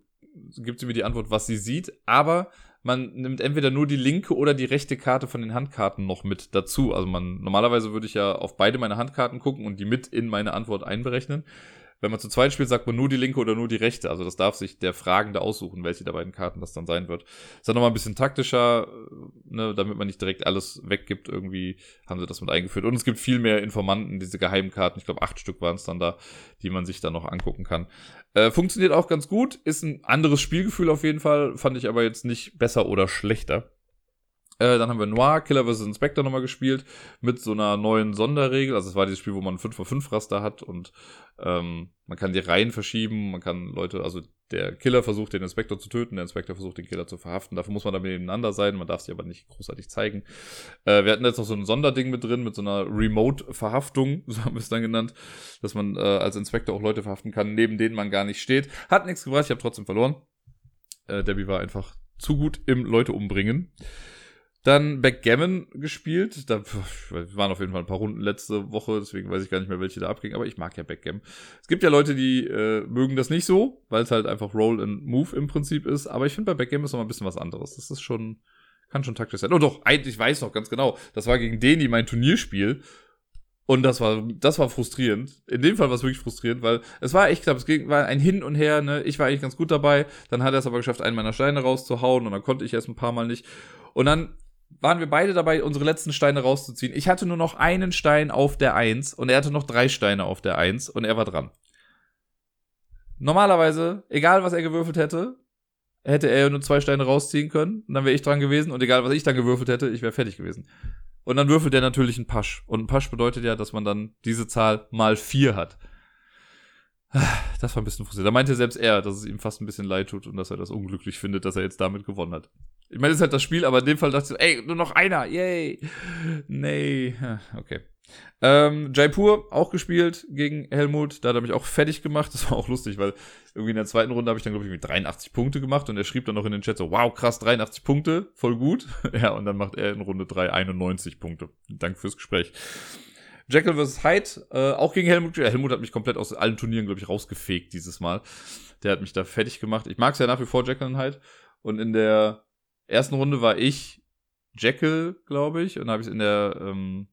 gibt sie mir die Antwort, was sie sieht, aber man nimmt entweder nur die linke oder die rechte Karte von den Handkarten noch mit dazu. Also man, normalerweise würde ich ja auf beide meine Handkarten gucken und die mit in meine Antwort einberechnen. Wenn man zu zweit spielt, sagt man nur die linke oder nur die rechte. Also das darf sich der Fragende aussuchen, welche der beiden Karten das dann sein wird. Ist dann nochmal ein bisschen taktischer, ne, damit man nicht direkt alles weggibt. Irgendwie haben sie das mit eingeführt. Und es gibt viel mehr Informanten, diese Geheimkarten. Ich glaube, acht Stück waren es dann da, die man sich dann noch angucken kann. Äh, funktioniert auch ganz gut. Ist ein anderes Spielgefühl auf jeden Fall. Fand ich aber jetzt nicht besser oder schlechter. Äh, dann haben wir Noir, Killer vs. Inspector nochmal gespielt mit so einer neuen Sonderregel. Also es war dieses Spiel, wo man 5x5 Raster hat und ähm, man kann die Reihen verschieben, man kann Leute, also der Killer versucht den Inspektor zu töten, der Inspektor versucht den Killer zu verhaften. Dafür muss man dann nebeneinander sein, man darf sich aber nicht großartig zeigen. Äh, wir hatten jetzt noch so ein Sonderding mit drin, mit so einer Remote-Verhaftung, [LAUGHS] so haben wir es dann genannt, dass man äh, als Inspektor auch Leute verhaften kann, neben denen man gar nicht steht. Hat nichts gebracht, ich habe trotzdem verloren. Äh, Debbie war einfach zu gut im Leute umbringen. Dann Backgammon gespielt. Da waren auf jeden Fall ein paar Runden letzte Woche, deswegen weiß ich gar nicht mehr, welche da abging, aber ich mag ja Backgammon. Es gibt ja Leute, die äh, mögen das nicht so, weil es halt einfach Roll and Move im Prinzip ist, aber ich finde bei Backgammon ist noch mal ein bisschen was anderes. Das ist schon, kann schon taktisch sein. Oh doch, ich weiß noch ganz genau. Das war gegen Deni mein Turnierspiel. Und das war, das war frustrierend. In dem Fall war es wirklich frustrierend, weil es war echt knapp. Es war ein Hin und Her, ne. Ich war eigentlich ganz gut dabei. Dann hat er es aber geschafft, einen meiner Steine rauszuhauen und dann konnte ich erst ein paar Mal nicht. Und dann waren wir beide dabei, unsere letzten Steine rauszuziehen. Ich hatte nur noch einen Stein auf der Eins und er hatte noch drei Steine auf der Eins und er war dran. Normalerweise, egal was er gewürfelt hätte, hätte er nur zwei Steine rausziehen können und dann wäre ich dran gewesen und egal was ich dann gewürfelt hätte, ich wäre fertig gewesen. Und dann würfelt er natürlich einen Pasch. Und ein Pasch bedeutet ja, dass man dann diese Zahl mal vier hat. Das war ein bisschen frustrierend. Da meinte selbst er, dass es ihm fast ein bisschen leid tut und dass er das unglücklich findet, dass er jetzt damit gewonnen hat. Ich meine, das ist halt das Spiel, aber in dem Fall dachte ich ey, nur noch einer, yay. Nee, [LAUGHS] okay. Ähm, Jaipur auch gespielt gegen Helmut. Da hat er mich auch fertig gemacht. [LAUGHS] Das war auch lustig, weil irgendwie in der zweiten Runde habe ich dann, glaube ich, mit 83 Punkte gemacht und er schrieb dann noch in den Chat so, wow, krass, 83 Punkte, voll gut. [LAUGHS] ja, und dann macht er in Runde 3 91 Punkte. Danke fürs Gespräch. Jekyll vs. Hyde, äh, auch gegen Helmut. Helmut hat mich komplett aus allen Turnieren, glaube ich, rausgefegt dieses Mal. Der hat mich da fertig gemacht. Ich mag es ja nach wie vor, Jekyll und Hyde. Und in der ersten Runde war ich Jekyll, glaube ich, und habe ich in der ähm,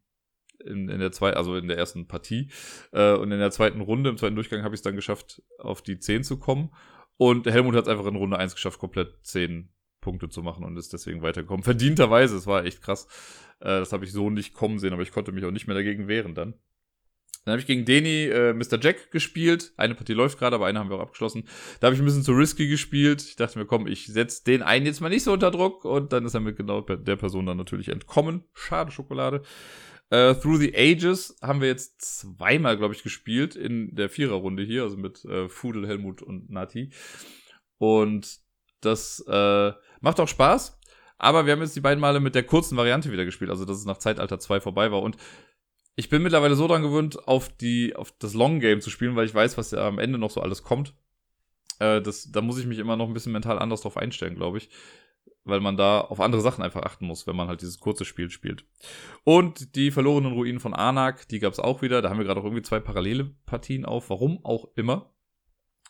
in, in der zweiten, also in der ersten Partie. Äh, und in der zweiten Runde, im zweiten Durchgang, habe ich es dann geschafft, auf die 10 zu kommen. Und Helmut hat es einfach in Runde 1 geschafft, komplett 10 Punkte zu machen und ist deswegen weitergekommen. Verdienterweise, es war echt krass. Äh, das habe ich so nicht kommen sehen, aber ich konnte mich auch nicht mehr dagegen wehren dann. Dann habe ich gegen Deni äh, Mr. Jack gespielt. Eine Partie läuft gerade, aber eine haben wir auch abgeschlossen. Da habe ich ein bisschen zu risky gespielt. Ich dachte mir, komm, ich setze den einen jetzt mal nicht so unter Druck. Und dann ist er mit genau der Person dann natürlich entkommen. Schade Schokolade. Uh, Through the Ages haben wir jetzt zweimal, glaube ich, gespielt in der Viererrunde hier, also mit äh, Fudel, Helmut und Nati. Und das äh, macht auch Spaß. Aber wir haben jetzt die beiden Male mit der kurzen Variante wieder gespielt, also dass es nach Zeitalter 2 vorbei war. Und ich bin mittlerweile so dran gewöhnt, auf, die, auf das Long Game zu spielen, weil ich weiß, was ja am Ende noch so alles kommt. Äh, das, da muss ich mich immer noch ein bisschen mental anders drauf einstellen, glaube ich weil man da auf andere Sachen einfach achten muss, wenn man halt dieses kurze Spiel spielt. Und die verlorenen Ruinen von Anak, die gab es auch wieder. Da haben wir gerade auch irgendwie zwei parallele Partien auf, warum auch immer.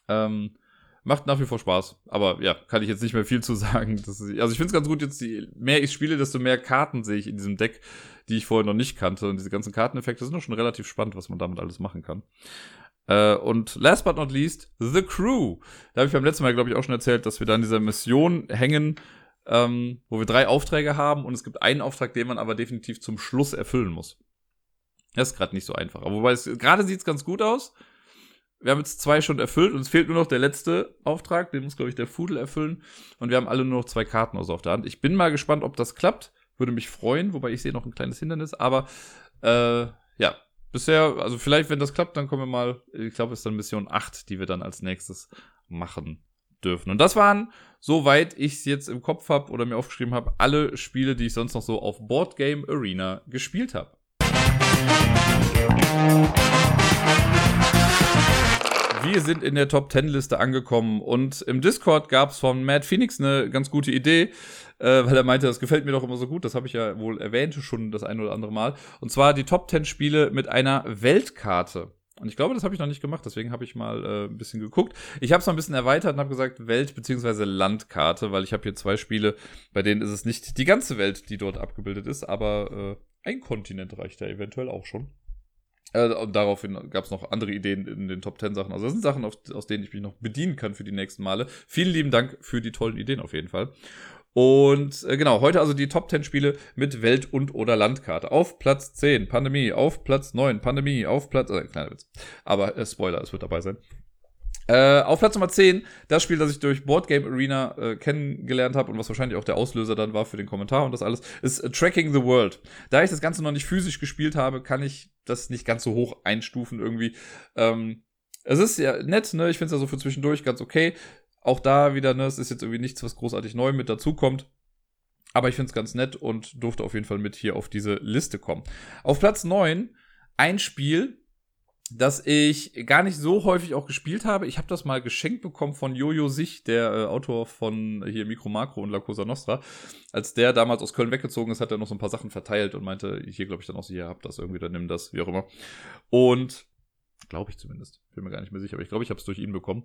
Ähm, macht nach wie vor Spaß. Aber ja, kann ich jetzt nicht mehr viel zu sagen. Ist, also ich finde es ganz gut, jetzt je mehr ich spiele, desto mehr Karten sehe ich in diesem Deck, die ich vorher noch nicht kannte. Und diese ganzen Karteneffekte sind doch schon relativ spannend, was man damit alles machen kann. Uh, und last but not least, The Crew. Da habe ich beim letzten Mal, glaube ich, auch schon erzählt, dass wir da in dieser Mission hängen, ähm, wo wir drei Aufträge haben und es gibt einen Auftrag, den man aber definitiv zum Schluss erfüllen muss. Das ist gerade nicht so einfach. Aber wobei es gerade sieht es ganz gut aus. Wir haben jetzt zwei schon erfüllt und es fehlt nur noch der letzte Auftrag, den muss, glaube ich, der Fudel erfüllen. Und wir haben alle nur noch zwei Karten aus auf der Hand. Ich bin mal gespannt, ob das klappt. Würde mich freuen, wobei ich sehe noch ein kleines Hindernis. Aber äh, ja, bisher, also vielleicht, wenn das klappt, dann kommen wir mal, ich glaube, es ist dann Mission 8, die wir dann als nächstes machen dürfen. Und das waren, soweit ich es jetzt im Kopf habe oder mir aufgeschrieben habe, alle Spiele, die ich sonst noch so auf Board Game Arena gespielt habe. Wir sind in der Top 10 Liste angekommen und im Discord gab es von Matt Phoenix eine ganz gute Idee, äh, weil er meinte, das gefällt mir doch immer so gut. Das habe ich ja wohl erwähnt schon das ein oder andere Mal. Und zwar die Top 10 Spiele mit einer Weltkarte. Und ich glaube, das habe ich noch nicht gemacht, deswegen habe ich mal äh, ein bisschen geguckt. Ich habe es mal ein bisschen erweitert und habe gesagt Welt- bzw. Landkarte, weil ich habe hier zwei Spiele, bei denen ist es nicht die ganze Welt, die dort abgebildet ist, aber äh, ein Kontinent reicht ja eventuell auch schon. Äh, und daraufhin gab es noch andere Ideen in den Top 10 Sachen. Also das sind Sachen, auf, aus denen ich mich noch bedienen kann für die nächsten Male. Vielen lieben Dank für die tollen Ideen auf jeden Fall. Und äh, genau, heute also die Top 10 Spiele mit Welt- und oder Landkarte. Auf Platz 10 Pandemie, auf Platz 9 Pandemie, auf Platz, äh, kleiner Witz. Aber äh, Spoiler, es wird dabei sein. Äh, auf Platz Nummer 10, das Spiel, das ich durch Boardgame Arena äh, kennengelernt habe und was wahrscheinlich auch der Auslöser dann war für den Kommentar und das alles, ist äh, Tracking the World. Da ich das Ganze noch nicht physisch gespielt habe, kann ich das nicht ganz so hoch einstufen irgendwie. Ähm, es ist ja nett, ne? Ich finde es ja so für zwischendurch ganz okay. Auch da wieder, ne, es ist jetzt irgendwie nichts, was großartig neu mit dazukommt. Aber ich finde es ganz nett und durfte auf jeden Fall mit hier auf diese Liste kommen. Auf Platz 9 ein Spiel, das ich gar nicht so häufig auch gespielt habe. Ich habe das mal geschenkt bekommen von Jojo Sich, der äh, Autor von hier Micro Macro und La Cosa Nostra. Als der damals aus Köln weggezogen ist, hat er noch so ein paar Sachen verteilt und meinte, hier glaube ich dann auch so, hier habt das irgendwie, dann nimm das, wie auch immer. Und glaube ich zumindest, bin mir gar nicht mehr sicher, aber ich glaube, ich habe es durch ihn bekommen.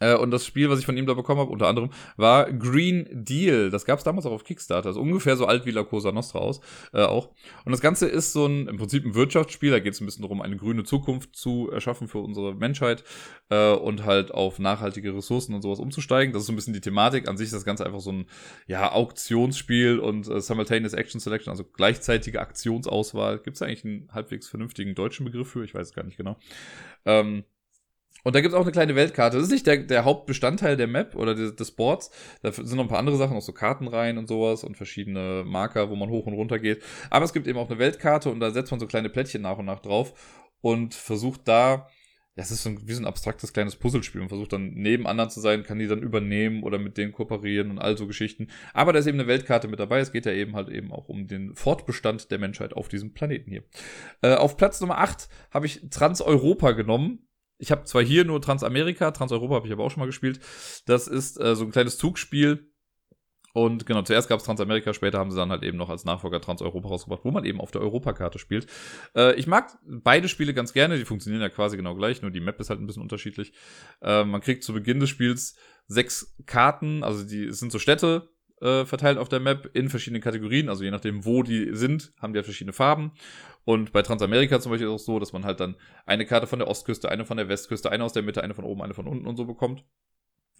Äh, und das Spiel, was ich von ihm da bekommen habe, unter anderem, war Green Deal. Das gab es damals auch auf Kickstarter. Ist ungefähr so alt wie La Cosa Nostra aus, äh, auch. Und das Ganze ist so ein, im Prinzip ein Wirtschaftsspiel. Da geht es ein bisschen darum, eine grüne Zukunft zu erschaffen für unsere Menschheit äh, und halt auf nachhaltige Ressourcen und sowas umzusteigen. Das ist so ein bisschen die Thematik. An sich ist das Ganze einfach so ein, ja, Auktionsspiel und äh, Simultaneous Action Selection, also gleichzeitige Aktionsauswahl. Gibt es eigentlich einen halbwegs vernünftigen deutschen Begriff für? Ich weiß es gar nicht genau. Ähm, und da gibt es auch eine kleine Weltkarte. Das ist nicht der, der Hauptbestandteil der Map oder des, des Boards. Da sind noch ein paar andere Sachen, auch so Kartenreihen und sowas und verschiedene Marker, wo man hoch und runter geht. Aber es gibt eben auch eine Weltkarte und da setzt man so kleine Plättchen nach und nach drauf und versucht da, ja, es ist so ein, wie so ein abstraktes kleines Puzzlespiel. Man versucht dann neben anderen zu sein, kann die dann übernehmen oder mit denen kooperieren und all so Geschichten. Aber da ist eben eine Weltkarte mit dabei. Es geht ja eben halt eben auch um den Fortbestand der Menschheit auf diesem Planeten hier. Äh, auf Platz Nummer 8 habe ich Trans-Europa genommen ich habe zwar hier nur Transamerika, Transeuropa habe ich aber auch schon mal gespielt. Das ist äh, so ein kleines Zugspiel. Und genau, zuerst gab es Transamerika, später haben sie dann halt eben noch als Nachfolger Transeuropa rausgebracht, wo man eben auf der Europakarte spielt. Äh, ich mag beide Spiele ganz gerne, die funktionieren ja quasi genau gleich, nur die Map ist halt ein bisschen unterschiedlich. Äh, man kriegt zu Beginn des Spiels sechs Karten, also die es sind so Städte, äh, verteilt auf der Map in verschiedenen Kategorien. Also je nachdem, wo die sind, haben die ja verschiedene Farben. Und bei Transamerika zum Beispiel ist es auch so, dass man halt dann eine Karte von der Ostküste, eine von der Westküste, eine aus der Mitte, eine von oben, eine von unten und so bekommt.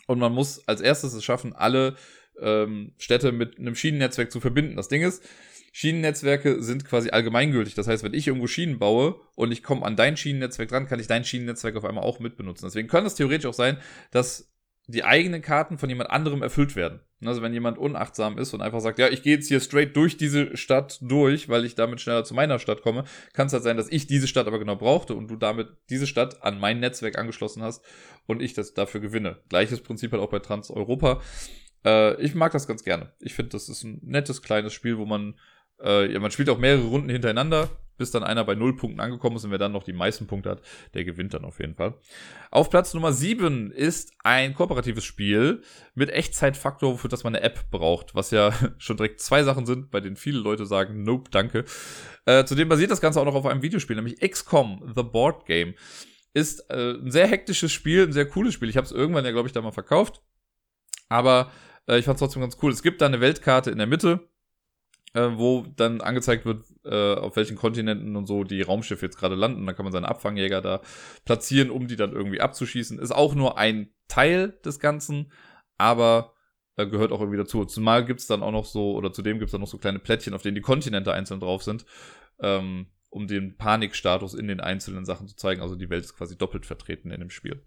Und man muss als erstes es schaffen, alle ähm, Städte mit einem Schienennetzwerk zu verbinden. Das Ding ist, Schienennetzwerke sind quasi allgemeingültig. Das heißt, wenn ich irgendwo Schienen baue und ich komme an dein Schienennetzwerk dran, kann ich dein Schienennetzwerk auf einmal auch mitbenutzen. Deswegen kann es theoretisch auch sein, dass die eigenen Karten von jemand anderem erfüllt werden. Also wenn jemand unachtsam ist und einfach sagt, ja, ich gehe jetzt hier straight durch diese Stadt durch, weil ich damit schneller zu meiner Stadt komme, kann es halt sein, dass ich diese Stadt aber genau brauchte und du damit diese Stadt an mein Netzwerk angeschlossen hast und ich das dafür gewinne. Gleiches Prinzip halt auch bei Trans-Europa. Äh, ich mag das ganz gerne. Ich finde, das ist ein nettes kleines Spiel, wo man, äh, ja, man spielt auch mehrere Runden hintereinander bis dann einer bei null Punkten angekommen ist und wer dann noch die meisten Punkte hat, der gewinnt dann auf jeden Fall. Auf Platz Nummer 7 ist ein kooperatives Spiel mit Echtzeitfaktor, für das man eine App braucht, was ja [LAUGHS] schon direkt zwei Sachen sind, bei denen viele Leute sagen, nope, danke. Äh, zudem basiert das Ganze auch noch auf einem Videospiel, nämlich XCOM, The Board Game. Ist äh, ein sehr hektisches Spiel, ein sehr cooles Spiel. Ich habe es irgendwann ja, glaube ich, da mal verkauft. Aber äh, ich fand es trotzdem ganz cool. Es gibt da eine Weltkarte in der Mitte, äh, wo dann angezeigt wird, äh, auf welchen Kontinenten und so die Raumschiffe jetzt gerade landen. Da kann man seine Abfangjäger da platzieren, um die dann irgendwie abzuschießen. Ist auch nur ein Teil des Ganzen, aber äh, gehört auch irgendwie dazu. Zumal gibt's dann auch noch so, oder zudem gibt's dann noch so kleine Plättchen, auf denen die Kontinente einzeln drauf sind, ähm, um den Panikstatus in den einzelnen Sachen zu zeigen. Also die Welt ist quasi doppelt vertreten in dem Spiel.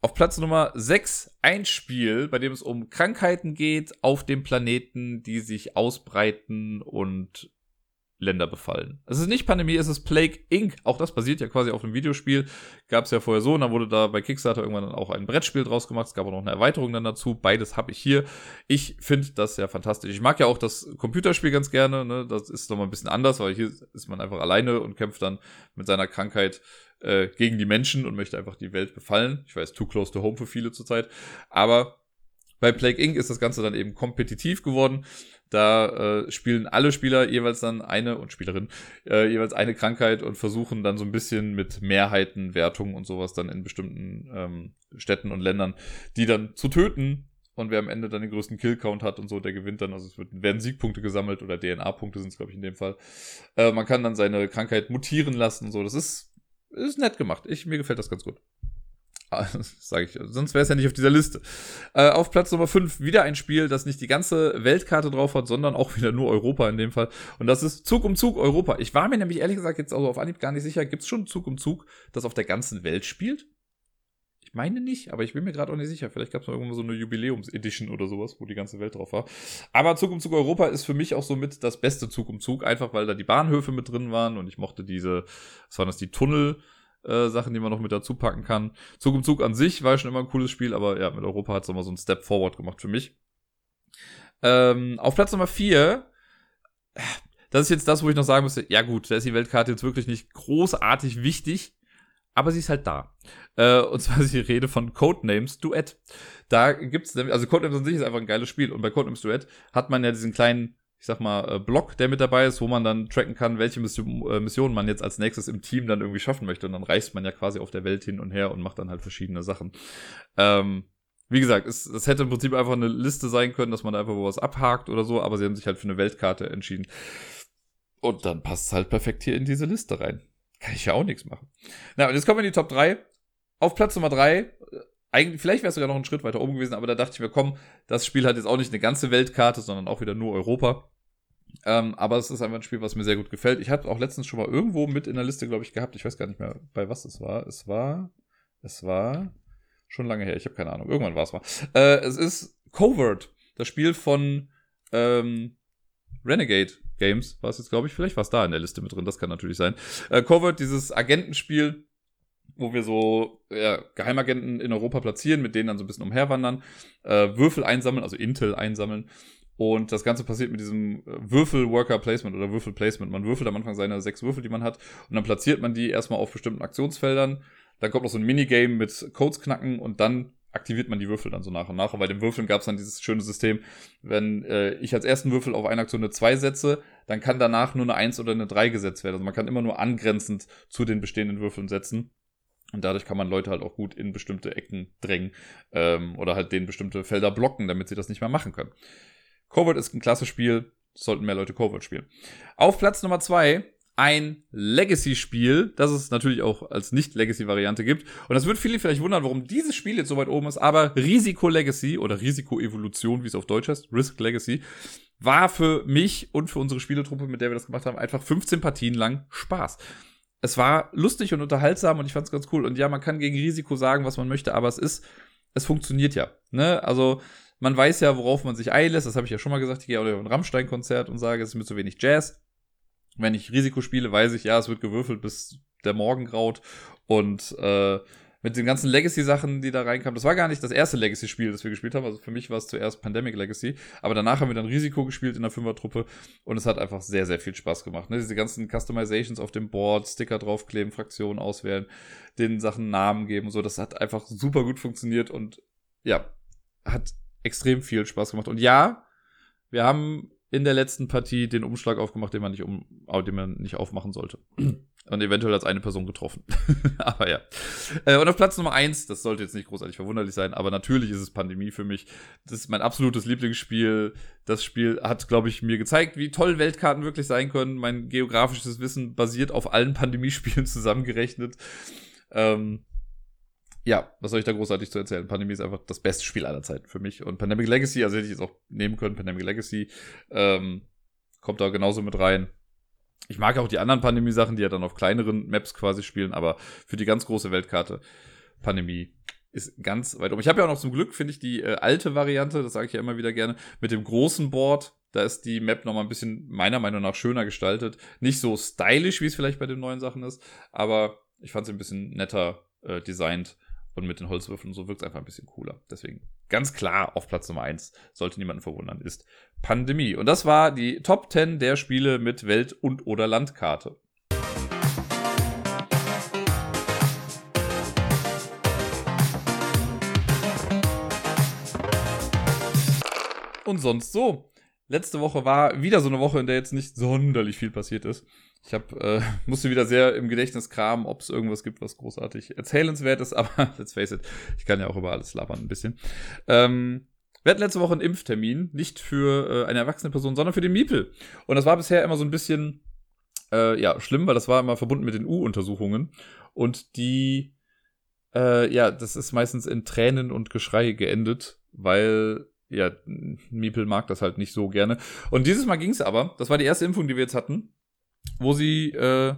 Auf Platz Nummer 6 ein Spiel, bei dem es um Krankheiten geht auf dem Planeten, die sich ausbreiten und Länder befallen. Es ist nicht Pandemie, es ist Plague Inc. Auch das basiert ja quasi auf einem Videospiel. Gab es ja vorher so und dann wurde da bei Kickstarter irgendwann dann auch ein Brettspiel draus gemacht. Es gab auch noch eine Erweiterung dann dazu. Beides habe ich hier. Ich finde das ja fantastisch. Ich mag ja auch das Computerspiel ganz gerne. Ne? Das ist nochmal ein bisschen anders, weil hier ist man einfach alleine und kämpft dann mit seiner Krankheit äh, gegen die Menschen und möchte einfach die Welt befallen. Ich weiß, too close to home für viele zurzeit. Aber bei Plague Inc. ist das Ganze dann eben kompetitiv geworden. Da äh, spielen alle Spieler jeweils dann eine und Spielerin äh, jeweils eine Krankheit und versuchen dann so ein bisschen mit Mehrheiten, Wertungen und sowas dann in bestimmten ähm, Städten und Ländern, die dann zu töten. Und wer am Ende dann den größten Killcount hat und so, der gewinnt dann. Also es wird, werden Siegpunkte gesammelt oder DNA-Punkte sind es, glaube ich, in dem Fall. Äh, man kann dann seine Krankheit mutieren lassen und so. Das ist, ist nett gemacht. Ich, mir gefällt das ganz gut. [LAUGHS] Sage ich, sonst wäre es ja nicht auf dieser Liste. Äh, auf Platz Nummer 5 wieder ein Spiel, das nicht die ganze Weltkarte drauf hat, sondern auch wieder nur Europa in dem Fall. Und das ist Zug um Zug Europa. Ich war mir nämlich ehrlich gesagt jetzt also auf Anhieb gar nicht sicher, gibt es schon Zug um Zug, das auf der ganzen Welt spielt? Ich meine nicht, aber ich bin mir gerade auch nicht sicher. Vielleicht gab es mal irgendwo so eine Jubiläums-Edition oder sowas, wo die ganze Welt drauf war. Aber Zug um Zug Europa ist für mich auch so mit das beste Zug um Zug, einfach weil da die Bahnhöfe mit drin waren und ich mochte diese, was waren das, die Tunnel, äh, Sachen, die man noch mit dazu packen kann. Zug um Zug an sich war schon immer ein cooles Spiel, aber ja, mit Europa hat es nochmal so einen Step Forward gemacht für mich. Ähm, auf Platz Nummer 4, das ist jetzt das, wo ich noch sagen müsste, ja gut, da ist die Weltkarte jetzt wirklich nicht großartig wichtig, aber sie ist halt da. Äh, und zwar [LAUGHS] ist die Rede von Codenames Duett. Da gibt's, also Codenames an sich ist einfach ein geiles Spiel. Und bei Codenames Duett hat man ja diesen kleinen, ich sag mal, äh, Block, der mit dabei ist, wo man dann tracken kann, welche Mission, äh, Missionen man jetzt als nächstes im Team dann irgendwie schaffen möchte. Und dann reist man ja quasi auf der Welt hin und her und macht dann halt verschiedene Sachen. Ähm, wie gesagt, es, es hätte im Prinzip einfach eine Liste sein können, dass man da einfach wo was abhakt oder so, aber sie haben sich halt für eine Weltkarte entschieden. Und dann passt es halt perfekt hier in diese Liste rein. Kann ich ja auch nichts machen. Na, und jetzt kommen wir in die Top 3. Auf Platz Nummer 3, äh, eigentlich, vielleicht wäre es sogar noch einen Schritt weiter oben gewesen, aber da dachte ich mir, komm, das Spiel hat jetzt auch nicht eine ganze Weltkarte, sondern auch wieder nur Europa. Ähm, aber es ist einfach ein Spiel, was mir sehr gut gefällt. Ich habe auch letztens schon mal irgendwo mit in der Liste, glaube ich, gehabt. Ich weiß gar nicht mehr, bei was es war. Es war, es war schon lange her. Ich habe keine Ahnung. Irgendwann war es mal. Äh, es ist Covert, das Spiel von ähm, Renegade Games war es jetzt, glaube ich. Vielleicht war es da in der Liste mit drin. Das kann natürlich sein. Äh, Covert, dieses Agentenspiel, wo wir so ja, Geheimagenten in Europa platzieren, mit denen dann so ein bisschen umherwandern, äh, Würfel einsammeln, also Intel einsammeln. Und das Ganze passiert mit diesem äh, Würfel-Worker-Placement oder Würfel-Placement. Man würfelt am Anfang seine sechs Würfel, die man hat, und dann platziert man die erstmal auf bestimmten Aktionsfeldern. Dann kommt noch so ein Minigame mit Codes knacken und dann aktiviert man die Würfel dann so nach und nach. Und bei den Würfeln gab es dann dieses schöne System, wenn äh, ich als ersten Würfel auf eine Aktion eine 2 setze, dann kann danach nur eine 1 oder eine 3 gesetzt werden. Also man kann immer nur angrenzend zu den bestehenden Würfeln setzen. Und dadurch kann man Leute halt auch gut in bestimmte Ecken drängen ähm, oder halt denen bestimmte Felder blocken, damit sie das nicht mehr machen können. Covert ist ein klasse Spiel, sollten mehr Leute Covert spielen. Auf Platz Nummer 2 ein Legacy-Spiel, das es natürlich auch als Nicht-Legacy-Variante gibt. Und das wird viele vielleicht wundern, warum dieses Spiel jetzt so weit oben ist, aber Risiko Legacy oder Risiko Evolution, wie es auf Deutsch heißt, Risk Legacy, war für mich und für unsere Spieletruppe, mit der wir das gemacht haben, einfach 15 Partien lang Spaß. Es war lustig und unterhaltsam und ich fand es ganz cool. Und ja, man kann gegen Risiko sagen, was man möchte, aber es ist, es funktioniert ja. Ne? Also, man weiß ja, worauf man sich einlässt. Das habe ich ja schon mal gesagt. Ich gehe auf ein Rammstein-Konzert und sage, es ist mir zu wenig Jazz wenn ich Risiko spiele, weiß ich, ja, es wird gewürfelt, bis der Morgen graut. Und äh, mit den ganzen Legacy-Sachen, die da reinkamen, das war gar nicht das erste Legacy-Spiel, das wir gespielt haben. Also für mich war es zuerst Pandemic Legacy. Aber danach haben wir dann Risiko gespielt in der Fünfertruppe und es hat einfach sehr, sehr viel Spaß gemacht. Ne? Diese ganzen Customizations auf dem Board, Sticker draufkleben, Fraktionen auswählen, den Sachen Namen geben und so, das hat einfach super gut funktioniert und ja, hat extrem viel Spaß gemacht. Und ja, wir haben in der letzten Partie den Umschlag aufgemacht, den man nicht um, den man nicht aufmachen sollte. [CLEARS THROAT] Und eventuell als eine Person getroffen. [LAUGHS] aber ja. Äh, und auf Platz Nummer eins, das sollte jetzt nicht großartig verwunderlich sein, aber natürlich ist es Pandemie für mich. Das ist mein absolutes Lieblingsspiel. Das Spiel hat, glaube ich, mir gezeigt, wie toll Weltkarten wirklich sein können. Mein geografisches Wissen basiert auf allen Pandemiespielen [LAUGHS] zusammengerechnet. Ähm, ja, was soll ich da großartig zu erzählen? Pandemie ist einfach das beste Spiel aller Zeiten für mich. Und Pandemic Legacy, also hätte ich jetzt auch nehmen können, Pandemic Legacy, ähm, kommt da genauso mit rein. Ich mag auch die anderen Pandemie-Sachen, die ja dann auf kleineren Maps quasi spielen, aber für die ganz große Weltkarte, Pandemie ist ganz weit oben. Ich habe ja auch noch zum Glück, finde ich, die äh, alte Variante, das sage ich ja immer wieder gerne, mit dem großen Board. Da ist die Map nochmal ein bisschen meiner Meinung nach schöner gestaltet. Nicht so stylisch, wie es vielleicht bei den neuen Sachen ist, aber ich fand sie ein bisschen netter äh, designt und mit den Holzwürfeln und so wirkt es einfach ein bisschen cooler. Deswegen ganz klar auf Platz Nummer 1, sollte niemanden verwundern, ist Pandemie. Und das war die Top 10 der Spiele mit Welt- und oder Landkarte. Und sonst so. Letzte Woche war wieder so eine Woche, in der jetzt nicht sonderlich viel passiert ist. Ich hab, äh, [LAUGHS] musste wieder sehr im Gedächtnis kramen, ob es irgendwas gibt, was großartig erzählenswert ist, [LAUGHS] aber let's face it, ich kann ja auch über alles labern ein bisschen. Ähm, wir hatten letzte Woche einen Impftermin, nicht für äh, eine erwachsene Person, sondern für den Miepel. Und das war bisher immer so ein bisschen äh, ja, schlimm, weil das war immer verbunden mit den U-Untersuchungen. Und die, äh, ja, das ist meistens in Tränen und Geschrei geendet, weil ja, Miepel mag das halt nicht so gerne. Und dieses Mal ging es aber, das war die erste Impfung, die wir jetzt hatten wo sie äh,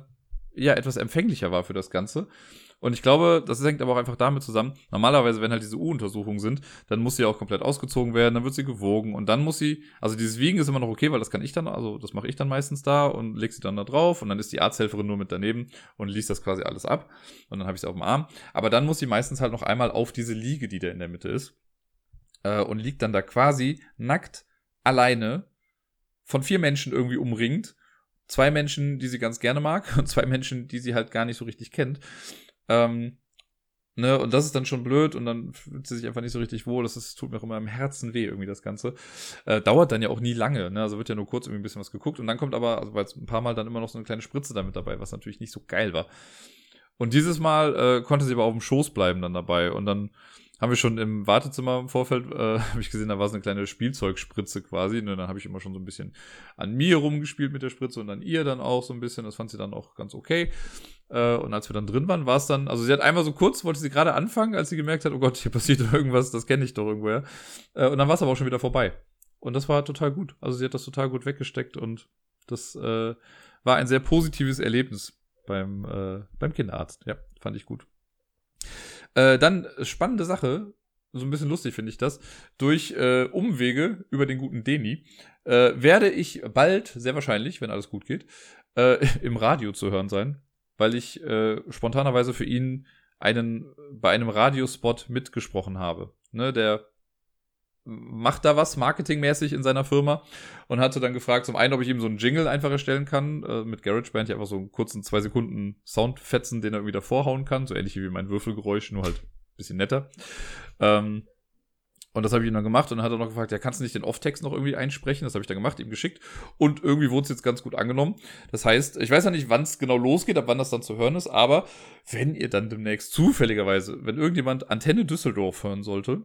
ja etwas empfänglicher war für das Ganze. Und ich glaube, das hängt aber auch einfach damit zusammen. Normalerweise, wenn halt diese U-Untersuchungen sind, dann muss sie auch komplett ausgezogen werden, dann wird sie gewogen und dann muss sie, also dieses Wiegen ist immer noch okay, weil das kann ich dann, also das mache ich dann meistens da und leg sie dann da drauf und dann ist die Arzthelferin nur mit daneben und liest das quasi alles ab und dann habe ich sie auf dem Arm. Aber dann muss sie meistens halt noch einmal auf diese Liege, die da in der Mitte ist äh, und liegt dann da quasi nackt alleine von vier Menschen irgendwie umringt zwei Menschen, die sie ganz gerne mag [LAUGHS] und zwei Menschen, die sie halt gar nicht so richtig kennt. Ähm, Ne, und das ist dann schon blöd und dann fühlt sie sich einfach nicht so richtig wohl. Das ist, tut mir auch immer im Herzen weh, irgendwie das Ganze. Äh, dauert dann ja auch nie lange, ne? Also wird ja nur kurz irgendwie ein bisschen was geguckt und dann kommt aber, also weil es ein paar Mal dann immer noch so eine kleine Spritze damit dabei, was natürlich nicht so geil war. Und dieses Mal äh, konnte sie aber auf dem Schoß bleiben dann dabei und dann haben wir schon im Wartezimmer im Vorfeld, äh, [LAUGHS] habe ich gesehen, da war es eine kleine Spielzeugspritze quasi. Ne? dann habe ich immer schon so ein bisschen an mir rumgespielt mit der Spritze und an ihr dann auch so ein bisschen. Das fand sie dann auch ganz okay. Äh, und als wir dann drin waren, war es dann, also sie hat einmal so kurz, wollte sie gerade anfangen, als sie gemerkt hat, oh Gott, hier passiert [LAUGHS] irgendwas, das kenne ich doch irgendwoher. Äh, und dann war es aber auch schon wieder vorbei. Und das war total gut. Also sie hat das total gut weggesteckt und das äh, war ein sehr positives Erlebnis beim, äh, beim Kinderarzt. Ja, fand ich gut. Äh, dann spannende Sache, so ein bisschen lustig finde ich das, durch äh, Umwege über den guten Deni äh, werde ich bald, sehr wahrscheinlich, wenn alles gut geht, äh, [LAUGHS] im Radio zu hören sein, weil ich äh, spontanerweise für ihn einen bei einem Radiospot mitgesprochen habe. Ne, der macht da was marketingmäßig in seiner Firma und hatte dann gefragt, zum einen, ob ich ihm so einen Jingle einfach erstellen kann, äh, mit GarageBand, ja einfach so einen kurzen zwei Sekunden Soundfetzen, den er irgendwie davor hauen kann, so ähnlich wie mein Würfelgeräusch, nur halt bisschen netter. Ähm, und das habe ich ihm dann gemacht und dann hat er noch gefragt, ja, kannst du nicht den Off-Text noch irgendwie einsprechen? Das habe ich dann gemacht, ihm geschickt und irgendwie wurde es jetzt ganz gut angenommen. Das heißt, ich weiß ja nicht, wann es genau losgeht, ab wann das dann zu hören ist, aber wenn ihr dann demnächst zufälligerweise, wenn irgendjemand Antenne Düsseldorf hören sollte,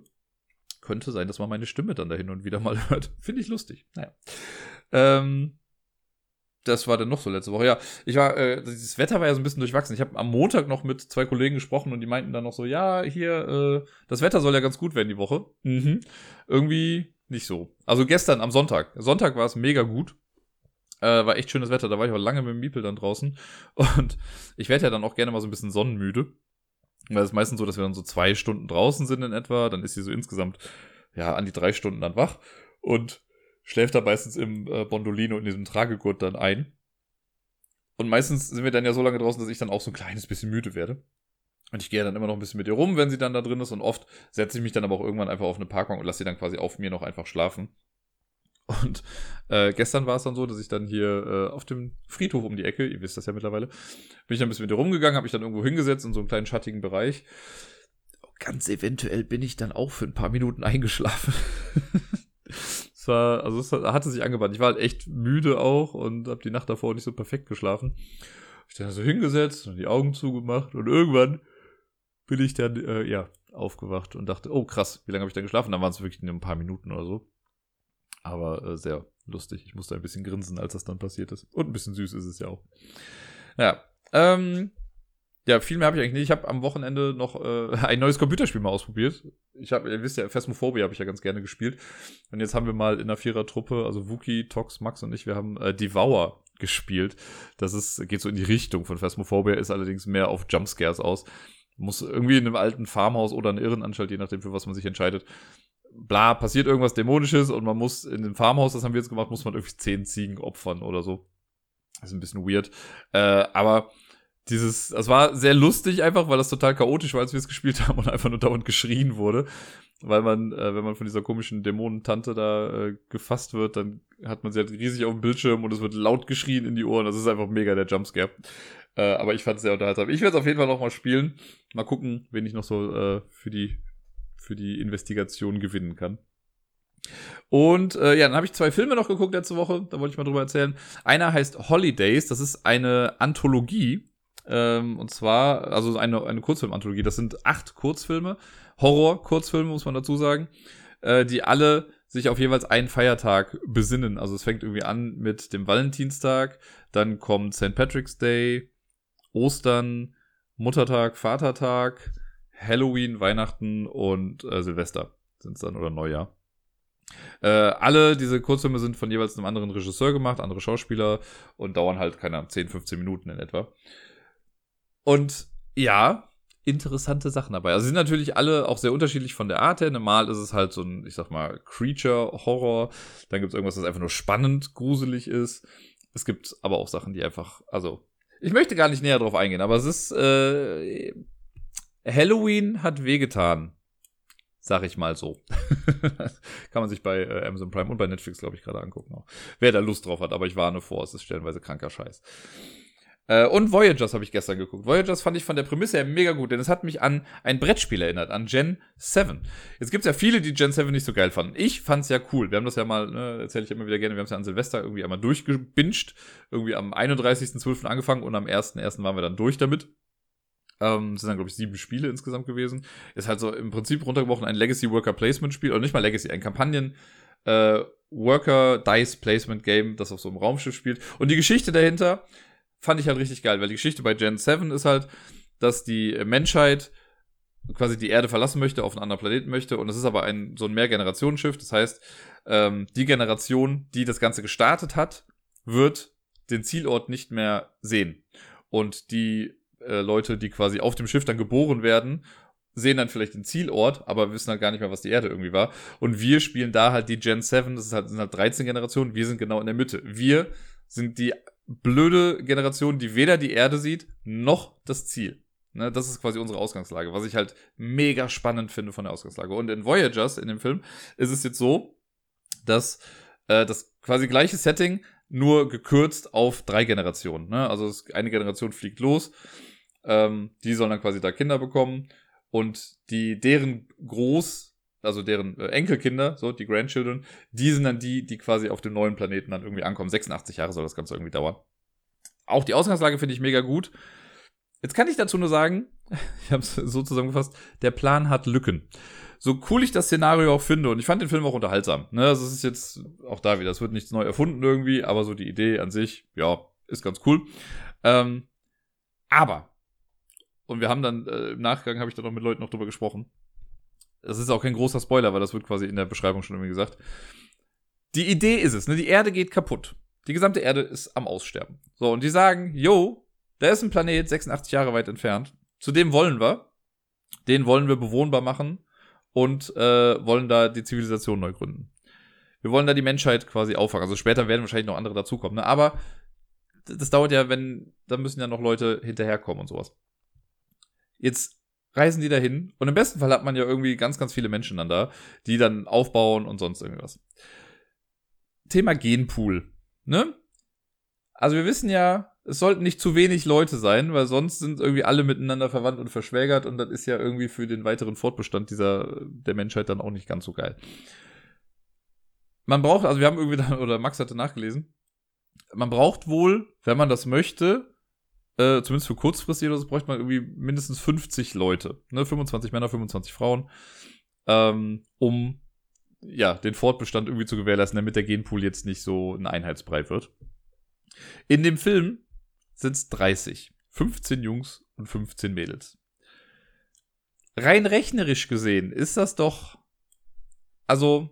könnte sein, dass man meine Stimme dann da hin und wieder mal [LAUGHS] hört. Finde ich lustig. Naja. Ähm, das war dann noch so letzte Woche. Ja, ich war, äh, das Wetter war ja so ein bisschen durchwachsen. Ich habe am Montag noch mit zwei Kollegen gesprochen und die meinten dann noch so, ja, hier, äh, das Wetter soll ja ganz gut werden die Woche. Mhm. Irgendwie nicht so. Also gestern am Sonntag. Sonntag war es mega gut. Äh, war echt schönes Wetter. Da war ich auch lange mit dem Miepel dann draußen. Und ich werde ja dann auch gerne mal so ein bisschen sonnenmüde. Weil es ist meistens so, dass wir dann so zwei Stunden draußen sind in etwa. Dann ist sie so insgesamt, ja, an die drei Stunden dann wach und schläft da meistens im äh, Bondolino in diesem Tragegurt dann ein. Und meistens sind wir dann ja so lange draußen, dass ich dann auch so ein kleines bisschen müde werde. Und ich gehe dann immer noch ein bisschen mit ihr rum, wenn sie dann da drin ist. Und oft setze ich mich dann aber auch irgendwann einfach auf eine Parkbank und lasse sie dann quasi auf mir noch einfach schlafen. Und äh, gestern war es dann so, dass ich dann hier äh, auf dem Friedhof um die Ecke, ihr wisst das ja mittlerweile, bin ich dann ein bisschen ihr rumgegangen, habe mich dann irgendwo hingesetzt in so einem kleinen schattigen Bereich. Ganz eventuell bin ich dann auch für ein paar Minuten eingeschlafen. [LAUGHS] es war, also es hatte sich angebahnt. Ich war halt echt müde auch und habe die Nacht davor nicht so perfekt geschlafen. Ich dann so hingesetzt und die Augen zugemacht und irgendwann bin ich dann, äh, ja, aufgewacht und dachte, oh krass, wie lange habe ich dann geschlafen? Dann waren es wirklich nur ein paar Minuten oder so. Aber äh, sehr lustig. Ich musste ein bisschen grinsen, als das dann passiert ist. Und ein bisschen süß ist es ja auch. Ja. Ähm, ja, viel mehr habe ich eigentlich nicht. Ich habe am Wochenende noch äh, [LAUGHS] ein neues Computerspiel mal ausprobiert. Ich habe, ihr wisst ja, Phasmophobia habe ich ja ganz gerne gespielt. Und jetzt haben wir mal in der Vierer-Truppe, also Wookie, Tox, Max und ich, wir haben äh, Devour gespielt. Das ist, geht so in die Richtung von Phasmophobia, ist allerdings mehr auf Jumpscares aus. Muss irgendwie in einem alten Farmhaus oder einer Irrenanstalt, je nachdem, für was man sich entscheidet, bla, passiert irgendwas Dämonisches und man muss in dem Farmhaus, das haben wir jetzt gemacht, muss man irgendwie zehn Ziegen opfern oder so. Das ist ein bisschen weird. Äh, aber dieses, das war sehr lustig einfach, weil das total chaotisch war, als wir es gespielt haben und einfach nur dauernd geschrien wurde. Weil man, äh, wenn man von dieser komischen Dämonentante da äh, gefasst wird, dann hat man sie halt riesig auf dem Bildschirm und es wird laut geschrien in die Ohren. Das ist einfach mega der Jumpscare. Äh, aber ich fand es sehr unterhaltsam. Ich werde es auf jeden Fall noch mal spielen. Mal gucken, wen ich noch so äh, für die für die Investigation gewinnen kann. Und äh, ja, dann habe ich zwei Filme noch geguckt letzte Woche, da wollte ich mal drüber erzählen. Einer heißt Holidays, das ist eine Anthologie. Ähm, und zwar, also eine, eine Kurzfilm-Anthologie. Das sind acht Kurzfilme, Horror-Kurzfilme, muss man dazu sagen, äh, die alle sich auf jeweils einen Feiertag besinnen. Also es fängt irgendwie an mit dem Valentinstag, dann kommt St. Patrick's Day, Ostern, Muttertag, Vatertag, Halloween, Weihnachten und äh, Silvester sind es dann oder Neujahr. Äh, alle diese Kurzfilme sind von jeweils einem anderen Regisseur gemacht, andere Schauspieler und dauern halt, keine 10, 15 Minuten in etwa. Und ja, interessante Sachen dabei. Also sind natürlich alle auch sehr unterschiedlich von der Art her. Normal ist es halt so ein, ich sag mal, Creature-Horror. Dann gibt es irgendwas, das einfach nur spannend, gruselig ist. Es gibt aber auch Sachen, die einfach, also, ich möchte gar nicht näher drauf eingehen, aber es ist, äh, Halloween hat wehgetan. Sag ich mal so. [LAUGHS] Kann man sich bei äh, Amazon Prime und bei Netflix, glaube ich, gerade angucken. Auch. Wer da Lust drauf hat, aber ich warne vor, es ist stellenweise kranker Scheiß. Äh, und Voyagers habe ich gestern geguckt. Voyagers fand ich von der Prämisse her mega gut, denn es hat mich an ein Brettspiel erinnert, an Gen 7. Jetzt gibt es ja viele, die Gen 7 nicht so geil fanden. Ich fand es ja cool. Wir haben das ja mal, ne, erzähle ich immer wieder gerne, wir haben es ja an Silvester irgendwie einmal durchgebinged. Irgendwie am 31.12. angefangen und am 1.1. waren wir dann durch damit. Ähm, sind dann, glaube ich, sieben Spiele insgesamt gewesen. Ist halt so im Prinzip runtergebrochen ein Legacy Worker Placement Spiel, oder nicht mal Legacy, ein Kampagnen äh, Worker Dice Placement Game, das auf so einem Raumschiff spielt. Und die Geschichte dahinter fand ich halt richtig geil, weil die Geschichte bei Gen 7 ist halt, dass die Menschheit quasi die Erde verlassen möchte, auf einen anderen Planeten möchte. Und es ist aber ein so ein Mehrgenerationenschiff. Das heißt, ähm, die Generation, die das Ganze gestartet hat, wird den Zielort nicht mehr sehen. Und die äh, Leute, die quasi auf dem Schiff dann geboren werden, sehen dann vielleicht den Zielort, aber wissen halt gar nicht mehr, was die Erde irgendwie war. Und wir spielen da halt die Gen 7, das ist halt, sind halt 13 Generationen, wir sind genau in der Mitte. Wir sind die blöde Generation, die weder die Erde sieht, noch das Ziel. Ne, das ist quasi unsere Ausgangslage, was ich halt mega spannend finde von der Ausgangslage. Und in Voyagers, in dem Film, ist es jetzt so, dass äh, das quasi gleiche Setting nur gekürzt auf drei Generationen. Ne? Also eine Generation fliegt los, ähm, die sollen dann quasi da Kinder bekommen und die deren Groß also deren äh, Enkelkinder, so die Grandchildren, die sind dann die, die quasi auf dem neuen Planeten dann irgendwie ankommen. 86 Jahre soll das Ganze irgendwie dauern. Auch die Ausgangslage finde ich mega gut. Jetzt kann ich dazu nur sagen, [LAUGHS] ich habe es so zusammengefasst, der Plan hat Lücken. So cool ich das Szenario auch finde, und ich fand den Film auch unterhaltsam. Ne, also es ist jetzt auch da wieder, es wird nichts neu erfunden irgendwie, aber so die Idee an sich, ja, ist ganz cool. Ähm, aber, und wir haben dann äh, im Nachgang, habe ich da noch mit Leuten noch drüber gesprochen, das ist auch kein großer Spoiler, weil das wird quasi in der Beschreibung schon irgendwie gesagt. Die Idee ist es, ne? Die Erde geht kaputt. Die gesamte Erde ist am Aussterben. So, und die sagen, yo, da ist ein Planet 86 Jahre weit entfernt. Zu dem wollen wir. Den wollen wir bewohnbar machen und äh, wollen da die Zivilisation neu gründen. Wir wollen da die Menschheit quasi auffangen. Also später werden wahrscheinlich noch andere dazukommen. Ne? Aber das dauert ja, wenn, da müssen ja noch Leute hinterherkommen und sowas. Jetzt reisen die dahin. Und im besten Fall hat man ja irgendwie ganz, ganz viele Menschen dann da, die dann aufbauen und sonst irgendwas. Thema Genpool. Ne? Also wir wissen ja, es sollten nicht zu wenig Leute sein, weil sonst sind irgendwie alle miteinander verwandt und verschwägert und das ist ja irgendwie für den weiteren Fortbestand dieser der Menschheit dann auch nicht ganz so geil. Man braucht, also wir haben irgendwie dann, oder Max hatte nachgelesen, man braucht wohl, wenn man das möchte, äh, zumindest für kurzfristig oder so, bräuchte man irgendwie mindestens 50 Leute. Ne? 25 Männer, 25 Frauen. Ähm, um ja, den Fortbestand irgendwie zu gewährleisten, damit der Genpool jetzt nicht so ein Einheitsbrei wird. In dem Film sind es 30. 15 Jungs und 15 Mädels. Rein rechnerisch gesehen ist das doch. Also,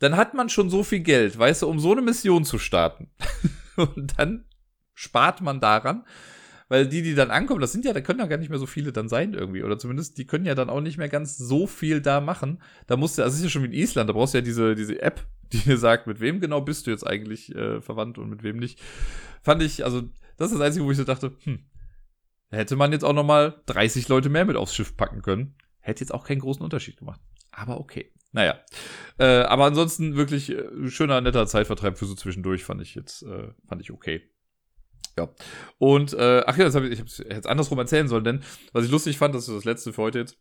dann hat man schon so viel Geld, weißt du, um so eine Mission zu starten. [LAUGHS] und dann spart man daran, weil die, die dann ankommen, das sind ja, da können ja gar nicht mehr so viele dann sein irgendwie. Oder zumindest, die können ja dann auch nicht mehr ganz so viel da machen. Da musst du, also ist ja schon wie in Island, da brauchst du ja diese, diese App, die dir sagt, mit wem genau bist du jetzt eigentlich äh, verwandt und mit wem nicht. Fand ich, also, das ist das Einzige, wo ich so dachte, hm, hätte man jetzt auch noch mal 30 Leute mehr mit aufs Schiff packen können. Hätte jetzt auch keinen großen Unterschied gemacht. Aber okay. Naja. Äh, aber ansonsten wirklich äh, schöner, netter Zeitvertreib für so zwischendurch, fand ich jetzt, äh, fand ich okay. Ja. Und, äh, ach ja, das hab ich, ich hab's jetzt andersrum erzählen sollen, denn was ich lustig fand, das ist das letzte für heute jetzt.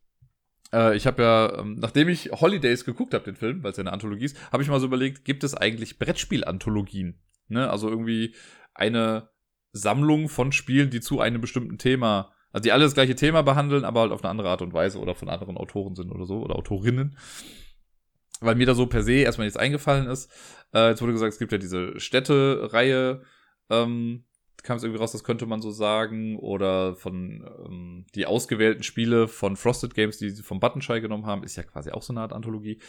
Äh, ich habe ja, ähm, nachdem ich Holidays geguckt habe, den Film, weil es ja eine Anthologie ist, habe ich mal so überlegt, gibt es eigentlich Brettspiel-Anthologien? Ne? Also irgendwie eine Sammlung von Spielen, die zu einem bestimmten Thema, also die alle das gleiche Thema behandeln, aber halt auf eine andere Art und Weise oder von anderen Autoren sind oder so oder Autorinnen. Weil mir da so per se erstmal jetzt eingefallen ist. Äh, jetzt wurde gesagt, es gibt ja diese Städte-Reihe, ähm, kam es irgendwie raus, das könnte man so sagen. Oder von ähm, die ausgewählten Spiele von Frosted Games, die sie vom Buttonshy genommen haben, ist ja quasi auch so eine Art Anthologie.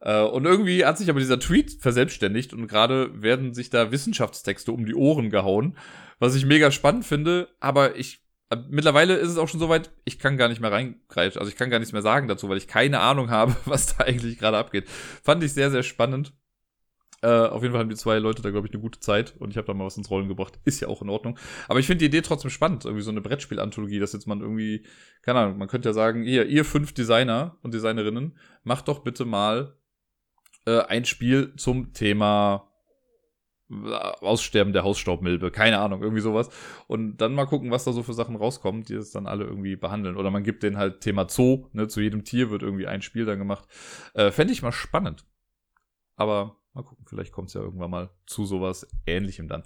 Äh, und irgendwie hat sich aber dieser Tweet verselbstständigt und gerade werden sich da Wissenschaftstexte um die Ohren gehauen, was ich mega spannend finde. Aber ich äh, mittlerweile ist es auch schon soweit, ich kann gar nicht mehr reingreifen. Also ich kann gar nichts mehr sagen dazu, weil ich keine Ahnung [LAUGHS] habe, was da eigentlich gerade abgeht. Fand ich sehr, sehr spannend. Äh, auf jeden Fall haben die zwei Leute da, glaube ich, eine gute Zeit und ich habe da mal was ins Rollen gebracht. Ist ja auch in Ordnung. Aber ich finde die Idee trotzdem spannend, irgendwie so eine Brettspiel-Anthologie, dass jetzt man irgendwie, keine Ahnung, man könnte ja sagen, ihr, ihr fünf Designer und Designerinnen, macht doch bitte mal äh, ein Spiel zum Thema Aussterben der Hausstaubmilbe, keine Ahnung, irgendwie sowas. Und dann mal gucken, was da so für Sachen rauskommen, die es dann alle irgendwie behandeln. Oder man gibt denen halt Thema Zoo, ne, zu jedem Tier wird irgendwie ein Spiel dann gemacht. Äh, Fände ich mal spannend. Aber mal gucken, vielleicht kommt es ja irgendwann mal zu sowas ähnlichem dann.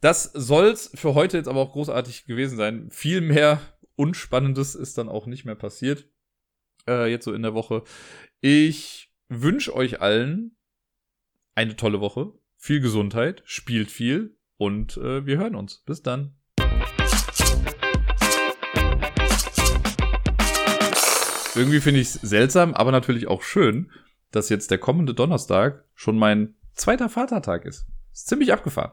Das soll's für heute jetzt aber auch großartig gewesen sein. Viel mehr Unspannendes ist dann auch nicht mehr passiert. Äh, jetzt so in der Woche. Ich wünsche euch allen eine tolle Woche viel Gesundheit, spielt viel und äh, wir hören uns. Bis dann. Irgendwie finde ich es seltsam, aber natürlich auch schön, dass jetzt der kommende Donnerstag schon mein zweiter Vatertag ist. Ist ziemlich abgefahren.